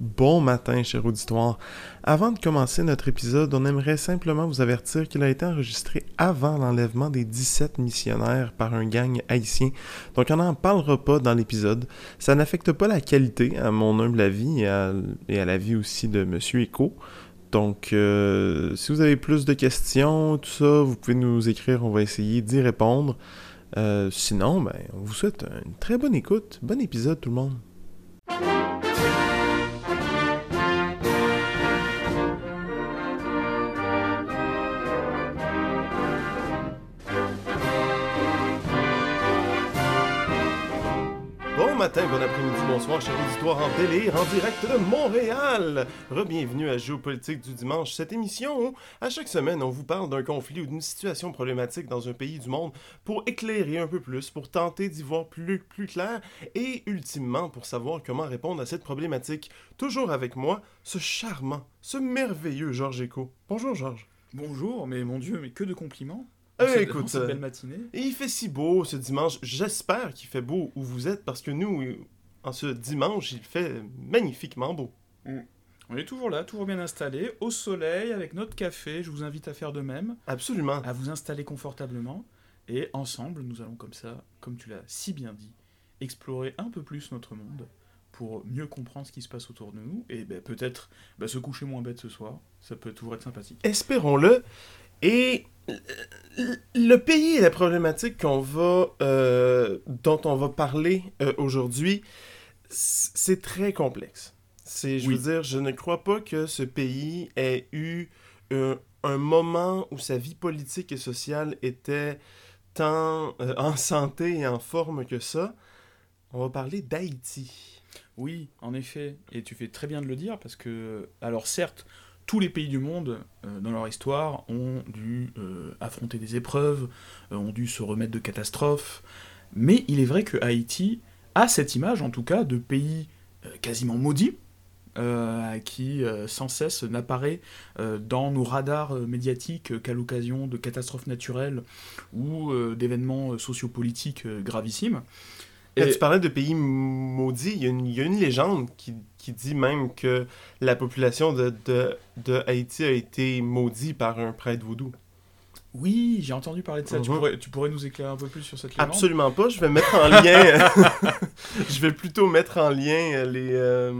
Bon matin, cher auditoire. Avant de commencer notre épisode, on aimerait simplement vous avertir qu'il a été enregistré avant l'enlèvement des 17 missionnaires par un gang haïtien. Donc on n'en parlera pas dans l'épisode. Ça n'affecte pas la qualité, à mon humble avis, et à, et à la vie aussi de Monsieur Echo. Donc, euh, si vous avez plus de questions, tout ça, vous pouvez nous écrire, on va essayer d'y répondre. Euh, sinon, ben, on vous souhaite une très bonne écoute. Bon épisode, tout le monde. Bon après-midi, bonsoir, cher auditoire en délire, en direct de Montréal. Rebienvenue à Géopolitique du dimanche, cette émission où, à chaque semaine, on vous parle d'un conflit ou d'une situation problématique dans un pays du monde pour éclairer un peu plus, pour tenter d'y voir plus, plus clair et, ultimement, pour savoir comment répondre à cette problématique. Toujours avec moi, ce charmant, ce merveilleux Georges Echo. Bonjour, Georges. Bonjour, mais mon Dieu, mais que de compliments. Eh, écoute, cette euh, belle matinée. Et il fait si beau ce dimanche. J'espère qu'il fait beau où vous êtes parce que nous, en ce dimanche, il fait magnifiquement beau. On est toujours là, toujours bien installé, au soleil, avec notre café. Je vous invite à faire de même, Absolument. à vous installer confortablement. Et ensemble, nous allons comme ça, comme tu l'as si bien dit, explorer un peu plus notre monde pour mieux comprendre ce qui se passe autour de nous. Et ben, peut-être ben, se coucher moins bête ce soir. Ça peut toujours être sympathique. Espérons-le. Et le- pays et la problématique qu'on va, euh, dont on va parler euh, aujourd'hui, c'est très complexe. C'est, je Oui. veux dire, je ne crois pas que ce pays ait eu euh, un moment où sa vie politique et sociale était tant en santé et en forme que ça. On va parler d'Haïti. Oui, en effet, et tu fais très bien de le dire parce que, alors certes, tous les pays du monde, euh, dans leur histoire, ont dû euh, affronter des épreuves, euh, ont dû se remettre de catastrophes, mais il est vrai que Haïti a cette image, en tout cas, de pays quasiment maudit, qui sans cesse n'apparaît dans nos radars médiatiques qu'à l'occasion de catastrophes naturelles ou d'événements sociopolitiques gravissimes. Et- tu parlais de pays maudits, y, il y a une légende qui, qui dit même que la population de, de, de Haïti a été maudite par un prêtre vaudou. Oui, j'ai entendu parler de ça. tu, Mhm. pourrais, tu pourrais nous éclairer un peu plus sur cette légende? Absolument pas. Je vais mettre en lien. je vais plutôt mettre en lien les. euh,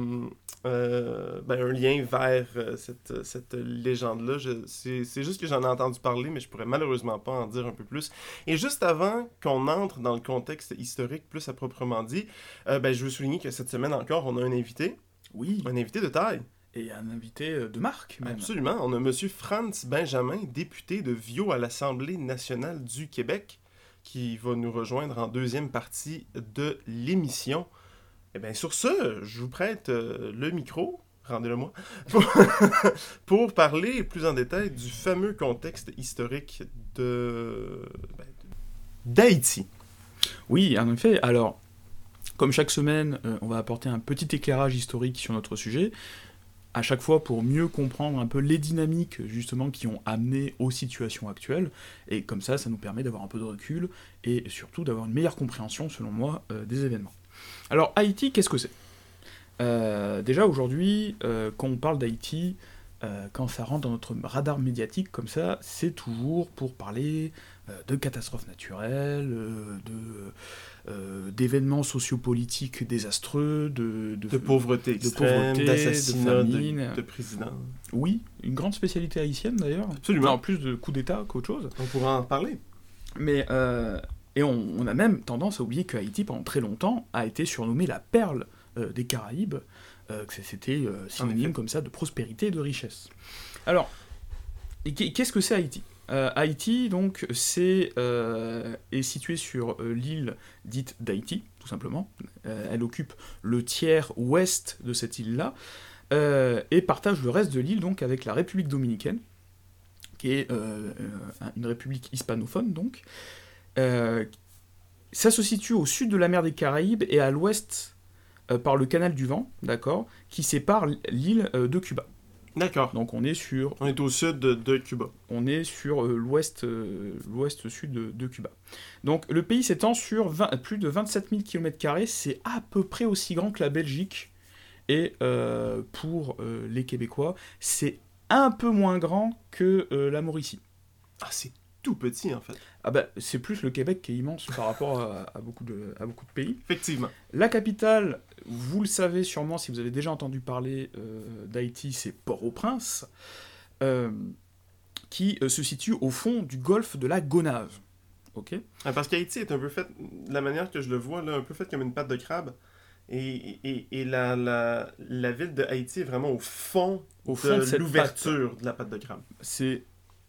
euh, ben, un lien vers euh, cette, cette légende-là. C'est c'est juste que j'en ai entendu parler, mais je pourrais malheureusement pas en dire un peu plus. Et juste avant qu'on entre dans le contexte historique plus à proprement dit, euh, ben, je veux souligner que cette semaine encore, on a un invité. Oui, Un invité de taille. et un invité euh, de marque, même. Absolument. On a M. Franz Benjamin, député de Vio à l'Assemblée nationale du Québec, qui va nous rejoindre en deuxième partie de l'émission. Et bien, sur ce, je vous prête euh, le micro, rendez-le-moi, pour, pour parler plus en détail du fameux contexte historique de ben, d'Haïti. Oui, en effet. Alors, comme chaque semaine, euh, on va apporter un petit éclairage historique sur notre sujet, à chaque fois pour mieux comprendre un peu les dynamiques justement qui ont amené aux situations actuelles, et comme ça, ça nous permet d'avoir un peu de recul et surtout d'avoir une meilleure compréhension, selon moi, euh, des événements. Alors, Haïti, qu'est-ce que c'est? Euh, Déjà aujourd'hui, quand on parle d'Haïti, quand ça rentre dans notre radar médiatique comme ça, c'est toujours pour parler de catastrophes naturelles, de, euh, d'événements sociopolitiques désastreux, de, De pauvreté de extrême, pauvreté, d'assassinat de de, de président. Oui, une grande spécialité haïtienne d'ailleurs. Absolument. En plus de coups d'État qu'autre chose. On pourra en parler. Mais euh, et on, on a même tendance à oublier que Haïti, pendant très longtemps, a été surnommé la perle euh, des Caraïbes, euh, que c'était synonyme comme ça de prospérité et de richesse. Alors, qu'est-ce que c'est Haïti? Haïti, donc, euh, est situé sur euh, l'île dite d'Haïti, tout simplement. Euh, elle occupe le tiers ouest de cette île-là euh, et partage le reste de l'île donc avec la République dominicaine, qui est euh, euh, une république hispanophone donc. Euh, ça se situe au sud de la mer des Caraïbes et à l'ouest euh, par le canal du vent, d'accord, qui sépare l'île euh, de Cuba. D'accord. Donc on est sur, On est au sud de, de Cuba. on est sur euh, l'ouest, euh, l'ouest sud de, de Cuba. Donc le pays s'étend sur 20 plus de 27 000 km, c'est à peu près aussi grand que la Belgique Et euh, pour les Québécois, c'est un peu moins grand que la Mauricie. Ah, c'est tout petit en fait. Ah bah, c'est plus le Québec qui est immense par rapport à, à beaucoup de, à beaucoup de pays. Effectivement. La capitale, vous le savez sûrement si vous avez déjà entendu parler euh, d'Haïti, c'est Port-au-Prince, euh, qui euh, se situe au fond du golfe de la Gonave. Ok? Ah, parce qu'Haïti est un peu fait, de la manière que je le vois, là, un peu fait comme une patte de crabe. Et, et, et la, la, la ville de Haïti est vraiment au fond, Au fond de de l'ouverture de la patte de crabe. C'est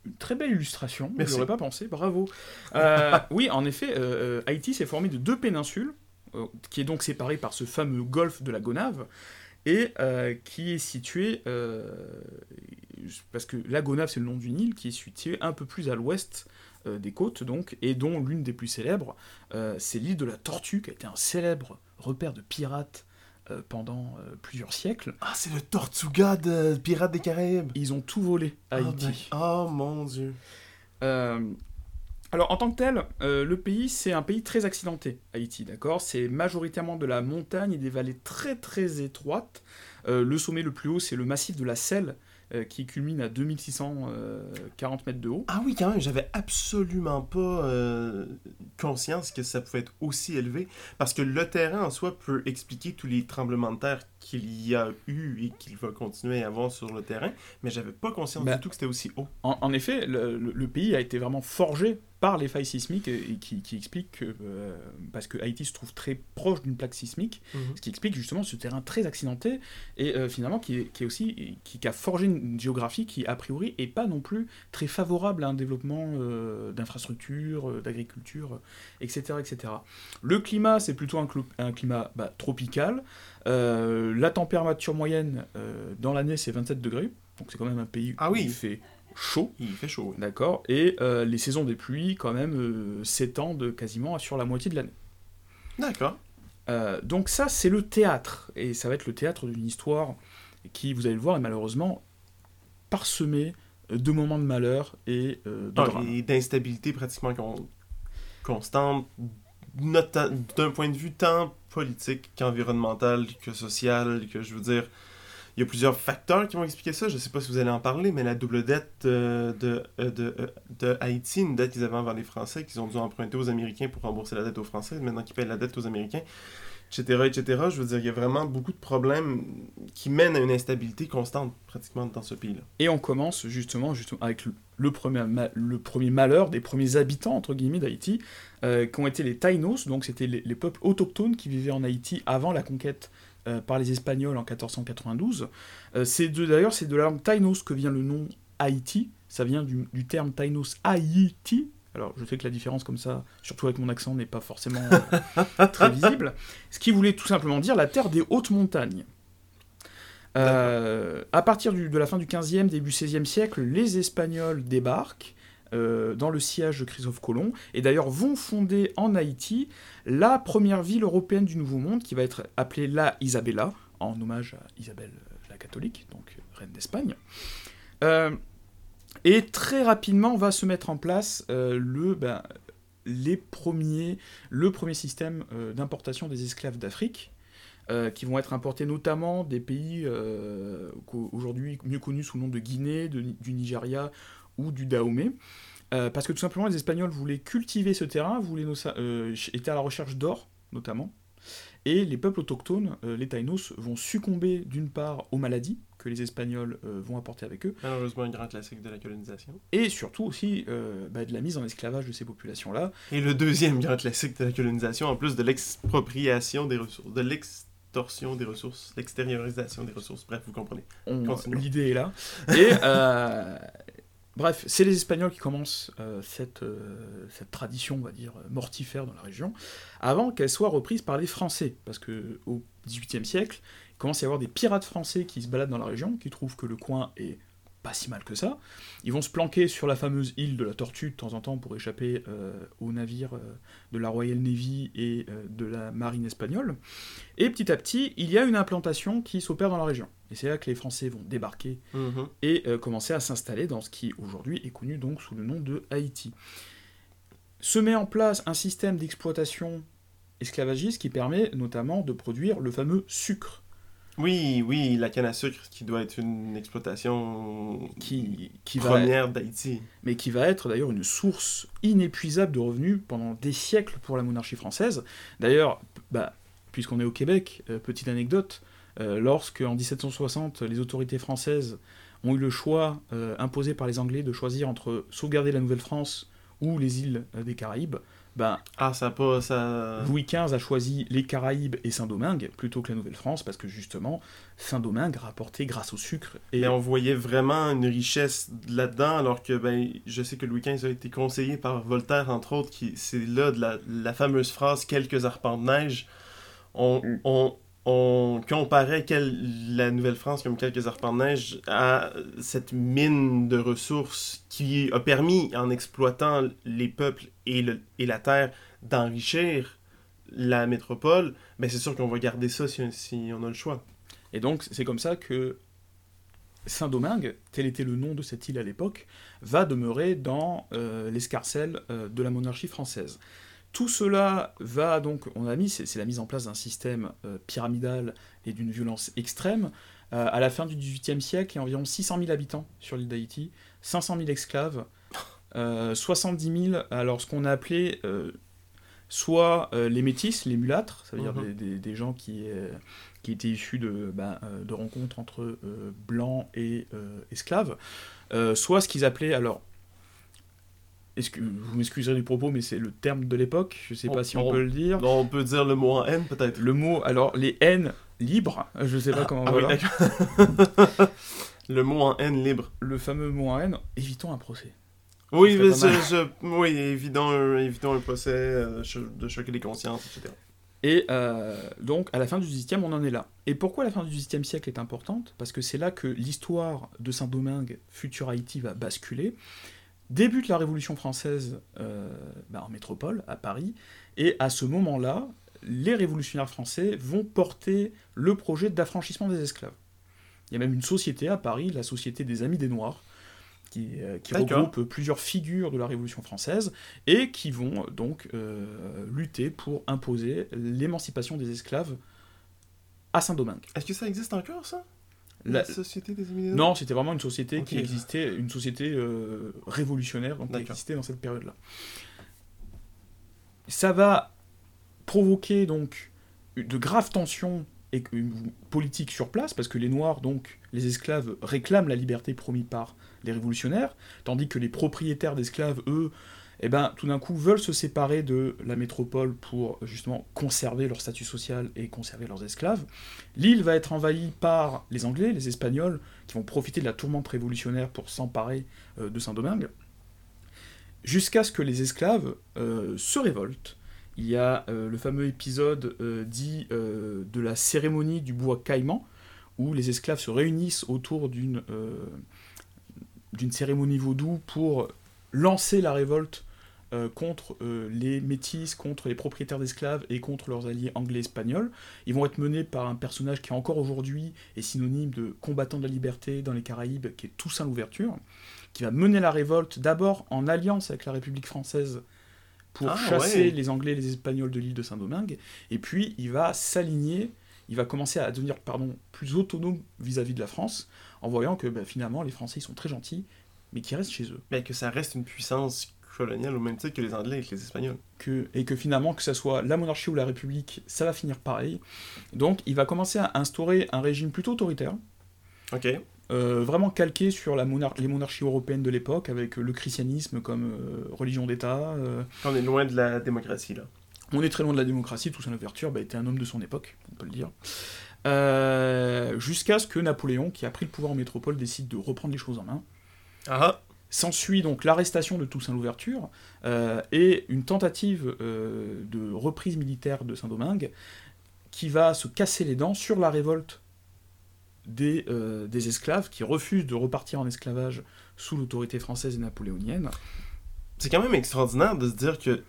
une très belle illustration, je Merci. n'aurais pas pensé, bravo. Euh, oui, en effet, euh, euh, Haïti s'est formé de deux péninsules, euh, qui est donc séparée par ce fameux golfe de la Gonave, et qui est situé, parce que la Gonave c'est le nom d'une île, qui est située un peu plus à l'ouest des côtes, donc, et dont l'une des plus célèbres, c'est l'île de la Tortue, qui a été un célèbre repère de pirates euh, pendant euh, plusieurs siècles. Ah, c'est le Tortuga de Pirates des Caraïbes. Ils ont tout volé à Haïti. Oh, mon dieu. Euh, alors en tant que tel, euh, le pays c'est un pays très accidenté, Haïti, d'accord? C'est majoritairement de la montagne et des vallées très très étroites. Euh, le sommet le plus haut c'est le massif de la Selle qui culmine à 2640 mètres de haut. Ah oui, quand même, j'avais absolument pas euh, conscience que ça pouvait être aussi élevé. Parce que le terrain en soi peut expliquer tous les tremblements de terre qu'il y a eu et qu'il va continuer à avoir sur le terrain. Mais j'avais pas conscience Bah, du tout que c'était aussi haut. En, en effet, le, le- le pays a été vraiment forgé par les failles sismiques et, qui, qui explique que, euh, parce que Haïti se trouve très proche d'une plaque sismique, ce qui explique justement ce terrain très accidenté et euh, finalement qui est, qui est aussi qui, qui a forgé une géographie qui a priori est pas non plus très favorable à un développement euh, d'infrastructures, d'agriculture, etc., etc. Le climat c'est plutôt un, climat bah, tropical. La température moyenne dans l'année c'est 27 degrés, donc c'est quand même un pays Ah où oui. il fait chaud. Il fait chaud. oui. D'accord. Et euh, les saisons des pluies, quand même, euh, s'étendent quasiment sur la moitié de l'année. D'accord. Euh, donc ça, c'est le théâtre. Et ça va être le théâtre d'une histoire qui, vous allez le voir, est malheureusement parsemée de moments de malheur et de Ah, et d'instabilité pratiquement con- constante, d'un point de vue tant politique qu'environnemental, que social, que je veux dire. Il y a plusieurs facteurs qui vont expliquer ça. Je ne sais pas si vous allez en parler, mais la double dette euh, de, euh, de, euh, de Haïti, une dette qu'ils avaient envers les Français, qu'ils ont dû emprunter aux Américains pour rembourser la dette aux Français, maintenant qu'ils payent la dette aux Américains, etc., etc. Je veux dire, il y a vraiment beaucoup de problèmes qui mènent à une instabilité constante, pratiquement, dans ce pays-là. Et on commence justement, justement avec le, le premier, le premier malheur des premiers habitants, entre guillemets, d'Haïti, euh, qui ont été les Taïnos, donc c'était les peuples autochtones qui vivaient en Haïti avant la conquête euh, par les Espagnols en 1492. Euh, c'est D'ailleurs, c'est de la langue Taïnos que vient le nom Haïti, ça vient du, du terme Taïnos Haïti. Alors, je sais que la différence comme ça, surtout avec mon accent, n'est pas forcément euh, très visible. Ce qui voulait tout simplement dire la terre des hautes montagnes. À partir du- de la fin du 15e, début 16e siècle, les Espagnols débarquent euh, dans le sillage de Christophe Colomb et d'ailleurs vont fonder en Haïti la première ville européenne du Nouveau Monde qui va être appelée la Isabella, en hommage à Isabelle la catholique, donc reine d'Espagne. Euh, et très rapidement va se mettre en place euh, le, ben, les premiers, le premier système d'importation des esclaves d'Afrique, qui vont être importés notamment des pays aujourd'hui mieux connus sous le nom de Guinée, du Nigeria ou du Dahomey. Euh, parce que tout simplement les Espagnols voulaient cultiver ce terrain, voulaient no- euh, étaient à la recherche d'or notamment, et les peuples autochtones, euh, les Taïnos, vont succomber d'une part aux maladies que les Espagnols euh, vont apporter avec eux, Malheureusement, un grand classique de la colonisation. et surtout aussi bah, de la mise en esclavage de ces populations-là, Et le deuxième grand classique de la colonisation, en plus de l'expropriation des ressources, de l'extorsion des ressources, l'extériorisation des ressources, bref, vous comprenez. L'idée est là. Et euh, bref, c'est les Espagnols qui commencent euh, cette, euh, cette tradition, on va dire, mortifère dans la région, avant qu'elle soit reprise par les Français. Parce que au XVIIIe siècle, il commence à y avoir des pirates français qui se baladent dans la région, qui trouvent que le coin est pas si mal que ça. Ils vont se planquer sur la fameuse île de la Tortue de temps en temps pour échapper euh, aux navires euh, de la Royal Navy et euh, de la marine espagnole. Et petit à petit, il y a une implantation qui s'opère dans la région. Et c'est là que les Français vont débarquer Mhm. et commencer à s'installer dans ce qui aujourd'hui est connu donc sous le nom de Haïti. Se met en place un système d'exploitation esclavagiste qui permet notamment de produire le fameux sucre. Oui, oui, la canne à sucre qui doit être une exploitation qui, qui première d'Haïti. Mais qui va être d'ailleurs une source inépuisable de revenus pendant des siècles pour la monarchie française. D'ailleurs, bah, puisqu'on est au Québec, euh, petite anecdote, euh, lorsque en 1760 les autorités françaises ont eu le choix euh, imposé par les Anglais de choisir entre sauvegarder la Nouvelle-France ou les îles des Caraïbes, ben, ah, ça ça... Louis XV a choisi les Caraïbes et Saint-Domingue plutôt que la Nouvelle-France parce que justement, Saint-Domingue rapportait grâce au sucre. Et on voyait vraiment une richesse là-dedans, alors que ben, je sais que Louis XV a été conseillé par Voltaire, entre autres, qui c'est là de la, la, fameuse phrase Quelques arpents de neige. On, mm. on, on comparait la Nouvelle-France comme quelques arpents de neige à cette mine de ressources qui a permis, en exploitant les peuples et, la terre, d'enrichir la métropole, mais c'est sûr qu'on va garder ça si, si, on a le choix. Et donc, c'est comme ça que Saint-Domingue, tel était le nom de cette île à l'époque, va demeurer dans euh, l'escarcelle euh, de la monarchie française. Tout cela va donc, on a mis, c'est la mise en place d'un système euh, pyramidal et d'une violence extrême. Euh, à la fin du XVIIIe siècle, il y a environ 600 000 habitants sur l'île d'Haïti, 500 000 esclaves, 70 000, alors ce qu'on a appelé soit les métis, les mulâtres, ça veut dire mhm. des, gens qui, qui étaient issus de, bah, de rencontres entre blancs et esclaves, soit ce qu'ils appelaient, alors que vous m'excuserez du propos, mais c'est le terme de l'époque, je sais pas si on, peut le dire. Non, on peut dire le mot en haine peut-être. Le mot, alors les haines libres, je sais pas ah, comment. Ah, oui, le mot en haine libre. Le fameux mot en haine, évitons un procès. Oui, mais je, oui évitons, un procès, euh, de choquer les consciences, etc. Et euh, donc, à la fin du XVIIIe, on en est là. Et pourquoi la fin du XVIIIe siècle est importante? Parce que c'est là que l'histoire de Saint-Domingue, futur Haïti, va basculer. Débute la Révolution française euh, bah, en métropole, à Paris, et à ce moment-là, les révolutionnaires français vont porter le projet d'affranchissement des esclaves. Il y a même une société à Paris, la Société des Amis des Noirs, qui, euh, regroupe plusieurs figures de la Révolution française et qui vont donc euh, lutter pour imposer l'émancipation des esclaves à Saint-Domingue. Est-ce que ça existe encore, ça? La, société des Non, c'était vraiment une société qui existait, une société euh, révolutionnaire qui existait dans cette période-là. Ça va provoquer donc de graves tensions et politiques sur place, parce que les Noirs, donc les esclaves, réclament la liberté promise par les révolutionnaires, tandis que les propriétaires d'esclaves, eux, eh ben, tout d'un coup, veulent se séparer de la métropole pour justement conserver leur statut social et conserver leurs esclaves. L'île va être envahie par les Anglais, les Espagnols, qui vont profiter de la tourmente révolutionnaire pour s'emparer euh, de Saint-Domingue, jusqu'à ce que les esclaves euh, se révoltent. Il y a euh, le fameux épisode dit de la cérémonie du bois caïman, où les esclaves se réunissent autour d'une d'une cérémonie vaudou pour lancer la révolte euh, contre euh, les métis, contre les propriétaires d'esclaves et contre leurs alliés anglais et espagnols. Ils vont être menés par un personnage qui encore aujourd'hui est synonyme de combattant de la liberté dans les Caraïbes, qui est Toussaint Louverture, qui va mener la révolte d'abord en alliance avec la République française pour ah, chasser les Anglais et les Espagnols de l'île de Saint-Domingue, et puis il va s'aligner, il va commencer à devenir pardon, plus autonome vis-à-vis de la France, en voyant que bah, finalement les Français sont très gentils, mais qui restent chez eux. Mais que ça reste une puissance coloniale au même titre que les Anglais et les Espagnols. Que, et que finalement, que ce soit la monarchie ou la République, ça va finir pareil. Donc il va commencer à instaurer un régime plutôt autoritaire. Ok. Euh, vraiment calqué sur la les monarchies européennes de l'époque, avec le christianisme comme euh, religion d'État. Euh. On est loin de la démocratie, là. On est très loin de la démocratie, Toussaint Louverture bah, était un homme de son époque, on peut le dire. Jusqu'à ce que Napoléon, qui a pris le pouvoir en métropole, décide de reprendre les choses en main. Ah S'ensuit donc l'arrestation de Toussaint Louverture euh, et une tentative euh, de reprise militaire de Saint-Domingue qui va se casser les dents sur la révolte des, euh, des esclaves qui refusent de repartir en esclavage sous l'autorité française et napoléonienne. C'est quand même extraordinaire de se dire que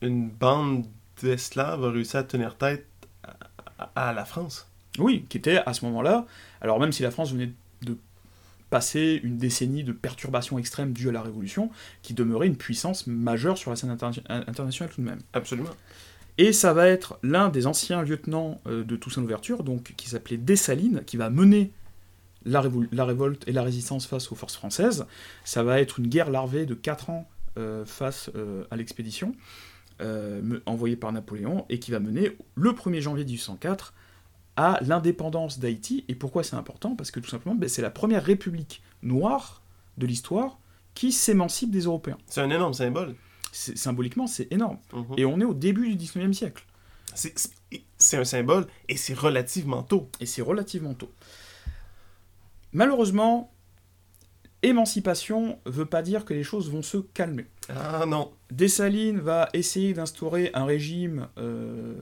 une bande d'esclaves a réussi à tenir tête à, à la France. Oui, qui était à ce moment-là, alors même si la France venait de passer une décennie de perturbations extrêmes dues à la Révolution, qui demeurait une puissance majeure sur la scène internationale tout de même. Absolument. Et ça va être l'un des anciens lieutenants euh, de Toussaint Louverture, donc qui s'appelait Dessalines, qui va mener la, la, révolte et la résistance face aux forces françaises. Ça va être une guerre larvée de 4 ans euh, face euh, à l'expédition envoyée par Napoléon et qui va mener le 1er janvier 1804 à l'indépendance d'Haïti. Et pourquoi c'est important? Parce que tout simplement, ben, c'est la première république noire de l'histoire qui s'émancipe des Européens. C'est un énorme symbole. Symboliquement, c'est énorme. Mhm. Et on est au début du 19e siècle. C'est un symbole et c'est relativement tôt. Et c'est relativement tôt. Malheureusement, émancipation veut pas dire que les choses vont se calmer. Ah non. Dessalines va essayer d'instaurer un régime euh,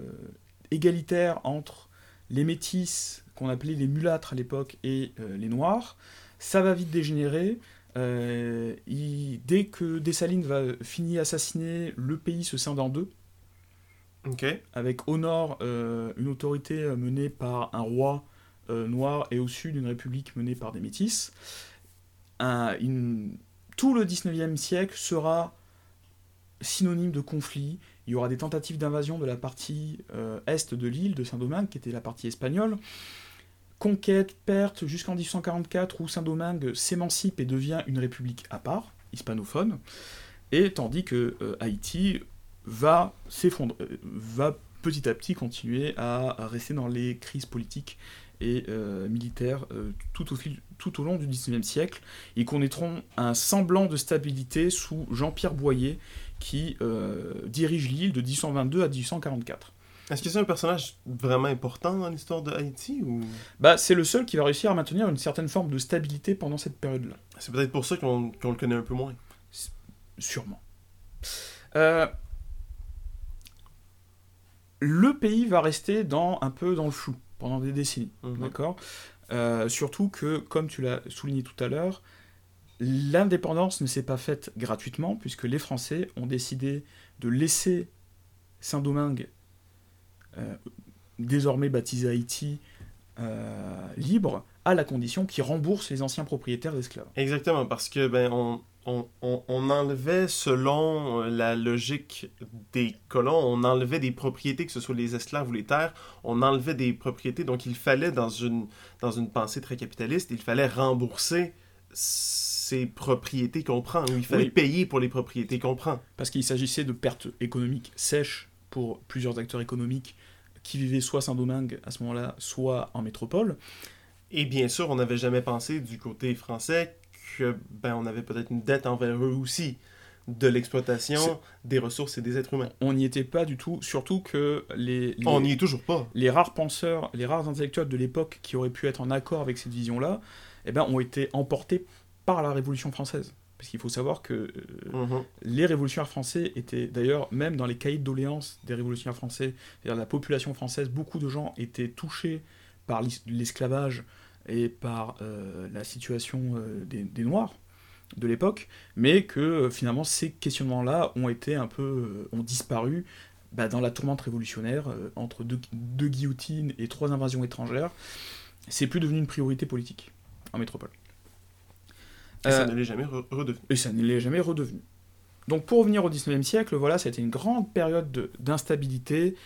égalitaire entre les métis, qu'on appelait les mulâtres à l'époque, et euh, les noirs. Ça va vite dégénérer. Euh, dès que Dessalines va finir assassiner, le pays se scinde en deux. Avec au nord euh, une autorité menée par un roi noir et au sud une république menée par des métis. tout le 19e siècle sera synonyme de conflit il y aura des tentatives d'invasion de la partie euh, est de l'île de Saint-Domingue, qui était la partie espagnole. Conquête, perte, jusqu'en 1844, où Saint-Domingue s'émancipe et devient une république à part, hispanophone, et tandis que euh, Haïti euh, va petit à petit continuer à, rester dans les crises politiques et militaires tout, au tout au long du XIXe siècle. Ils connaîtront un semblant de stabilité sous Jean-Pierre Boyer, qui euh, dirige l'île de 1822 à 1844. Est-ce que c'est un personnage vraiment important dans l'histoire de Haïti ou... bah, C'est le seul qui va réussir à maintenir une certaine forme de stabilité pendant cette période-là. C'est peut-être pour ça qu'on le connaît un peu moins. Sûrement. Euh, le pays va rester dans, un peu dans le flou pendant des décennies. Mhm. D'accord? Euh, Surtout que, comme tu l'as souligné tout à l'heure, L'indépendance ne s'est pas faite gratuitement, puisque les Français ont décidé de laisser Saint-Domingue, euh, désormais baptisé Haïti, euh, libre, à la condition qu'ils remboursent les anciens propriétaires d'esclaves. Exactement, parce que ben, on, on, enlevait, selon euh, la logique des colons, on enlevait des propriétés, que ce soit les esclaves ou les terres, on enlevait des propriétés, donc il fallait, dans une, dans une pensée très capitaliste, il fallait rembourser ces propriétés qu'on prend, il fallait payer pour les propriétés qu'on prend. Parce qu'il s'agissait de pertes économiques sèches pour plusieurs acteurs économiques qui vivaient soit Saint-Domingue à ce moment-là, soit en métropole. Et bien sûr, on n'avait jamais pensé du côté français que ben on avait peut-être une dette envers eux aussi de l'exploitation des ressources et des êtres humains. On n'y était pas du tout, surtout que les, on n'y est toujours pas. Les rares penseurs, les rares intellectuels de l'époque qui auraient pu être en accord avec cette vision-là, eh ben, ont été emportés par la Révolution française. Parce qu'il faut savoir que euh, mhm. les révolutionnaires français étaient d'ailleurs, même dans les cahiers de doléances des révolutionnaires français, c'est-à-dire la population française, beaucoup de gens étaient touchés par l'esclavage et par euh, la situation euh, des, Noirs de l'époque, mais que finalement ces questionnements-là ont été un peu, ont disparu bah, dans la tourmente révolutionnaire entre deux, deux guillotines et trois invasions étrangères. C'est plus devenu une priorité politique en métropole. Et ça euh, ne l'est jamais redevenu. Et ça ne l'est jamais redevenu. Donc pour revenir au 19e siècle, voilà, ça a été une grande période d'instabilité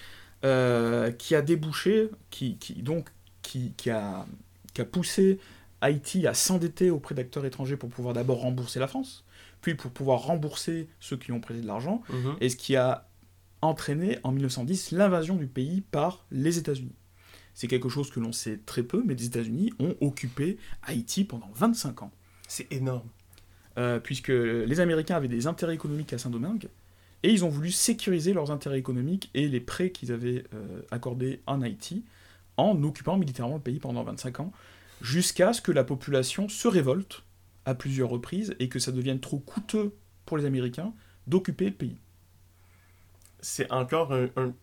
euh, qui a débouché, qui, qui donc, qui, qui, a, qui a poussé Haïti à s'endetter auprès d'acteurs étrangers pour pouvoir d'abord rembourser la France, puis pour pouvoir rembourser ceux qui ont prêté de l'argent, mhm. et ce qui a entraîné en 1910 l'invasion du pays par les États-Unis. C'est quelque chose que l'on sait très peu, mais les États-Unis ont occupé Haïti pendant 25 ans. C'est énorme. Euh, puisque les Américains avaient des intérêts économiques à Saint-Domingue, et ils ont voulu sécuriser leurs intérêts économiques et les prêts qu'ils avaient euh, accordés en Haïti en occupant militairement le pays pendant 25 ans, jusqu'à ce que la population se révolte à plusieurs reprises et que ça devienne trop coûteux pour les Américains d'occuper le pays. C'est encore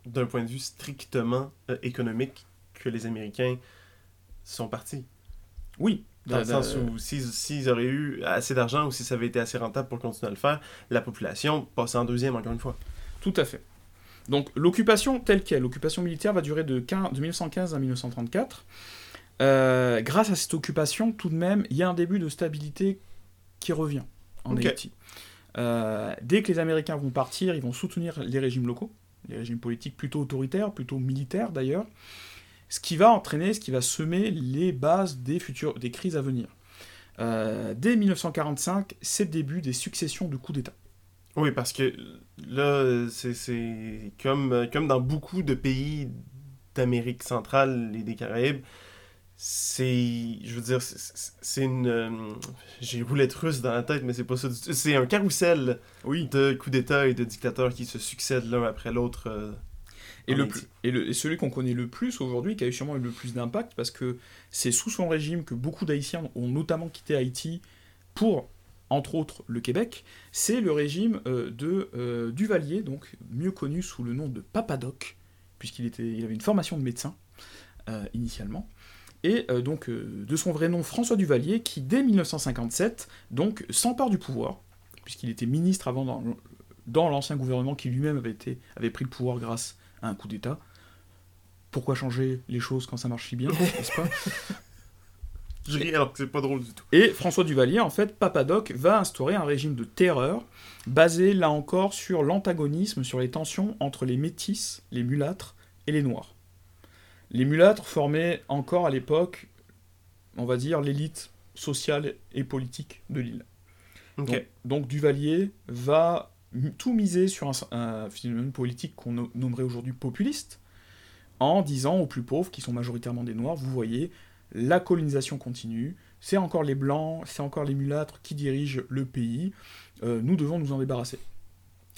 d'un point de vue strictement euh, économique que les Américains sont partis. Oui, dans le sens où s'ils auraient eu assez d'argent ou si ça avait été assez rentable pour continuer à le faire, la population passait en deuxième, encore une fois. Tout à fait. Donc l'occupation telle qu'elle, l'occupation militaire va durer de, 15, 1915 à 1934. Euh, grâce à cette occupation, tout de même, il y a un début de stabilité qui revient en Haïti. Euh, dès que les Américains vont partir, ils vont soutenir les régimes locaux, les régimes politiques plutôt autoritaires, plutôt militaires d'ailleurs, ce qui va entraîner, ce qui va semer les bases des, futures, des crises à venir. Euh, dès 1945, c'est le début des successions de coups d'État. Oui, parce que là, c'est comme, comme dans beaucoup de pays d'Amérique centrale et des Caraïbes, c'est je veux dire c'est une euh, j'ai roulette russe dans la tête mais c'est pas ça c'est un carrousel oui. de coups d'état et de dictateurs qui se succèdent l'un après l'autre euh, et, le et, le, et celui qu'on connaît le plus aujourd'hui qui a eu sûrement eu le plus d'impact parce que c'est sous son régime que beaucoup d'haïtiens ont notamment quitté Haïti pour entre autres le Québec c'est le régime euh, de Duvalier donc mieux connu sous le nom de Papadoc puisqu'il était il avait une formation de médecin initialement. Et euh, donc euh, de son vrai nom François Duvalier, qui dès 1957 donc s'empare du pouvoir, puisqu'il était ministre avant dans, dans l'ancien gouvernement qui lui-même avait, été, avait pris le pouvoir grâce à un coup d'État. Pourquoi changer les choses quand ça marche si bien, n'est-ce pas? Je ris alors que c'est pas drôle du tout. Et François Duvalier, en fait, Papadoc, va instaurer un régime de terreur, basé là encore sur l'antagonisme, sur les tensions entre les métis, les mulâtres et les noirs. Les mulâtres formaient encore à l'époque, on va dire, l'élite sociale et politique de l'île. Donc, Duvalier va tout miser sur un, phénomène politique qu'on nommerait aujourd'hui populiste, en disant aux plus pauvres, qui sont majoritairement des Noirs, vous voyez, la colonisation continue, c'est encore les Blancs, c'est encore les mulâtres qui dirigent le pays, euh, nous devons nous en débarrasser.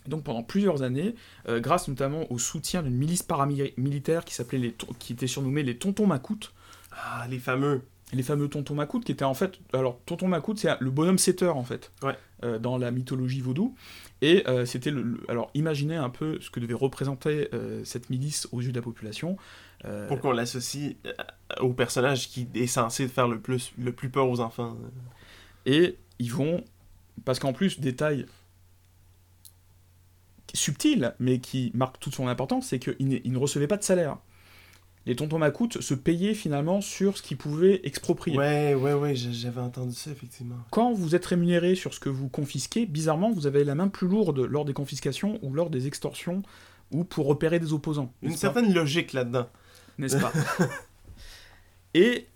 Donc pendant plusieurs années, euh, grâce notamment au soutien d'une milice paramilitaire qui s'appelait les qui était surnommée les Tontons Macoutes. Ah, les fameux. Les fameux Tontons Macoutes qui étaient en fait, alors Tonton Macoute c'est le bonhomme setteur en fait, ouais. Euh, dans la mythologie vaudou. Et euh, c'était le, alors imaginez un peu ce que devait représenter cette milice aux yeux de la population. Pour qu'on l'associe au personnage qui est censé faire le plus le plus peur aux enfants. Et ils vont parce qu'en plus détail subtil, mais qui marque toute son importance, c'est qu'il ne recevait pas de salaire. Les tontons macoutes se payaient finalement sur ce qu'ils pouvaient exproprier. Ouais, ouais, ouais, j'avais entendu ça, effectivement. Quand vous êtes rémunéré sur ce que vous confisquez, bizarrement, vous avez la main plus lourde lors des confiscations ou lors des extorsions ou pour repérer des opposants. Une certaine logique là-dedans. N'est-ce pas Et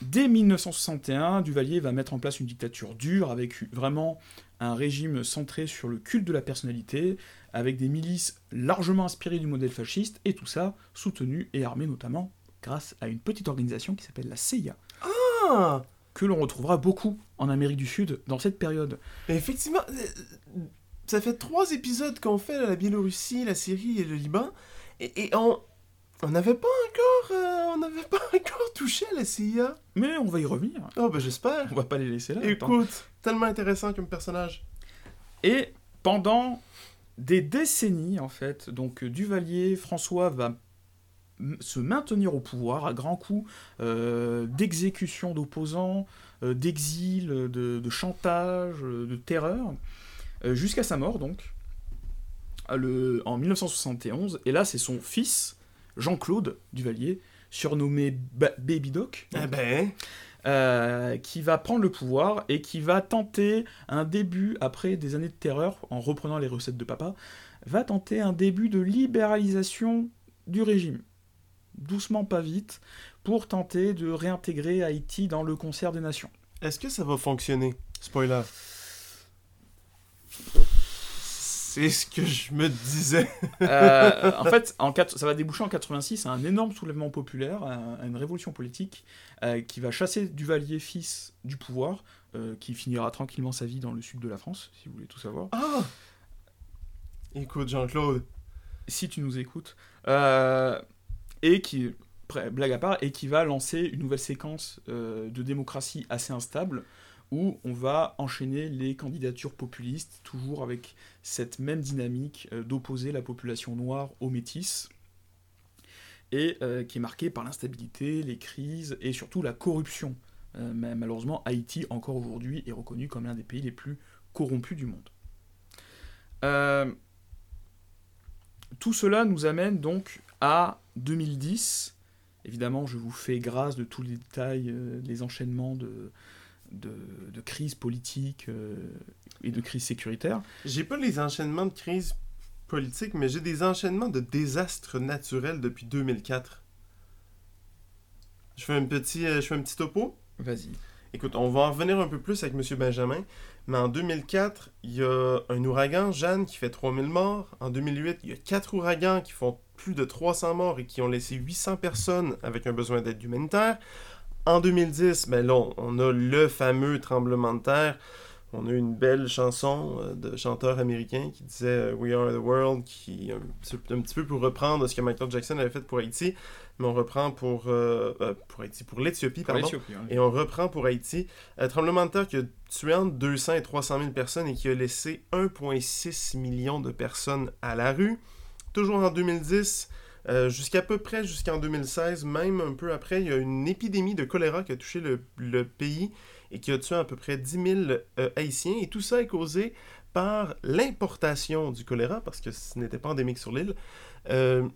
dès 1961, Duvalier va mettre en place une dictature dure avec vraiment un régime centré sur le culte de la personnalité, avec des milices largement inspirées du modèle fasciste, et tout ça soutenu et armé notamment grâce à une petite organisation qui s'appelle la CIA. Ah que l'on retrouvera beaucoup en Amérique du Sud dans cette période. effectivement, euh, ça fait trois épisodes qu'on fait la Biélorussie, la Syrie et le Liban, et, on on n'avait pas encore euh, on n'avait pas encore touché à la CIA. Mais on va y revenir. Oh ben j'espère. On va pas les laisser là. Écoute, tellement intéressant comme personnage. Et pendant des décennies, en fait, donc Duvalier, François va se maintenir au pouvoir à grands coups euh, d'exécution d'opposants, euh, d'exil, de, chantage, de terreur, euh, jusqu'à sa mort donc, en 1971. Et là, c'est son fils, Jean-Claude Duvalier, surnommé Baby Doc. Eh ben. Euh, qui va prendre le pouvoir et qui va tenter un début, après des années de terreur, en reprenant les recettes de papa, va tenter un début de libéralisation du régime. Doucement, pas vite, pour tenter de réintégrer Haïti dans le concert des nations. Est-ce que ça va fonctionner? Spoiler. C'est ce que je me disais. Euh, en fait, en ça va déboucher en 86 à un énorme soulèvement populaire, à, une révolution politique euh, qui va chasser Duvalier, fils du pouvoir, euh, qui finira tranquillement sa vie dans le sud de la France, si vous voulez tout savoir. Ah Écoute, Jean-Claude. Si tu nous écoutes. et qui, blague à part, et qui va lancer une nouvelle séquence de démocratie assez instable où on va enchaîner les candidatures populistes, toujours avec cette même dynamique euh, d'opposer la population noire aux métis, et euh, qui est marquée par l'instabilité, les crises et surtout la corruption. Euh, malheureusement, Haïti, encore aujourd'hui, est reconnu comme l'un des pays les plus corrompus du monde. tout cela nous amène donc à 2010. Évidemment, je vous fais grâce de tous les détails, les enchaînements de, de, crise politique euh, et de crise sécuritaire. J'ai pas les enchaînements de crise politique, mais j'ai des enchaînements de désastres naturels depuis 2004. Je fais un petit, euh, je fais un petit topo. Vas-y. Écoute, on va en revenir un peu plus avec M. Benjamin, mais en 2004, il y a un ouragan, Jeanne, qui fait 3000 morts. En 2008, il y a quatre ouragans qui font plus de 300 morts et qui ont laissé 800 personnes avec un besoin d'aide humanitaire. En 2010, ben là, on a le fameux tremblement de terre. On a eu une belle chanson euh, de chanteur américain qui disait euh, We Are the World, qui un, petit- un petit peu pour reprendre ce que Michael Jackson avait fait pour Haïti, mais on reprend pour, euh, pour Haïti, pour l'Éthiopie, pardon. hein. Et on reprend pour Haïti. Un tremblement de terre qui a tué entre 200 et 300 000 personnes et qui a laissé 1,6 million de personnes à la rue. Toujours en 2010, euh, jusqu'à peu près jusqu'en 2016, même un peu après, il y a une épidémie de choléra qui a touché le, le pays et qui a tué à peu près 10 000 euh, Haïtiens. Et tout ça est causé par l'importation du choléra, parce que ce n'était pas endémique sur l'île. Euh,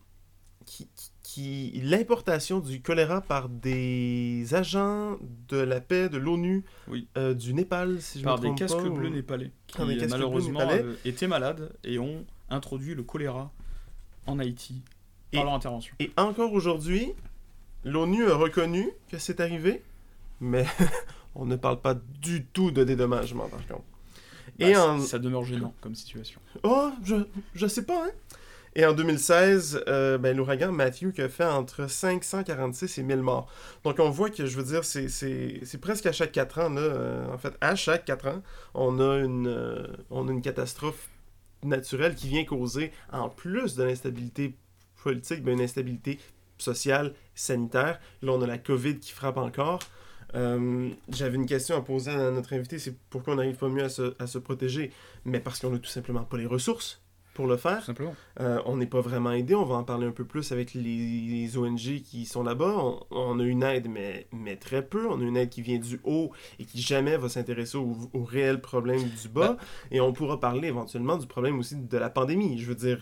qui, qui- qui- l'importation du choléra par des agents de la paix de l'ONU Oui. du Népal, si je Par me des trompe casques pas, bleus ou- népalais qui Par des casques bleus malheureusement népalais. euh, étaient malades et ont introduit le choléra en Haïti Et- intervention. Encore aujourd'hui, l'ONU a reconnu que c'est arrivé, mais on ne parle pas du tout de dédommagement par contre. Bah, Et ça- en... Ça demeure gênant comme situation. Oh, je, je sais pas, hein. Et en 2016, euh, ben, l'ouragan Matthew qui a fait entre 546 et 1000 morts. Donc on voit que, je veux dire, c'est presque à chaque 4 ans, là, euh, en fait, à chaque 4 ans, on a une, euh, on a une catastrophe naturelle qui vient causer, en plus de l'instabilité politique, ben, une instabilité sociale, sanitaire. Là, on a la COVID qui frappe encore. Euh, J'avais une question à poser à notre invité, c'est pourquoi on n'arrive pas mieux à se, à se protéger? Mais parce qu'on n'a tout simplement pas les ressources pour le faire. Euh, on n'est pas vraiment aidé. On va en parler un peu plus avec les, les ONG qui sont là-bas. On, on a une aide, mais, mais très peu. On a une aide qui vient du haut et qui jamais va s'intéresser aux au réels problèmes du bas. Et on pourra parler éventuellement du problème aussi de la pandémie. Je veux dire,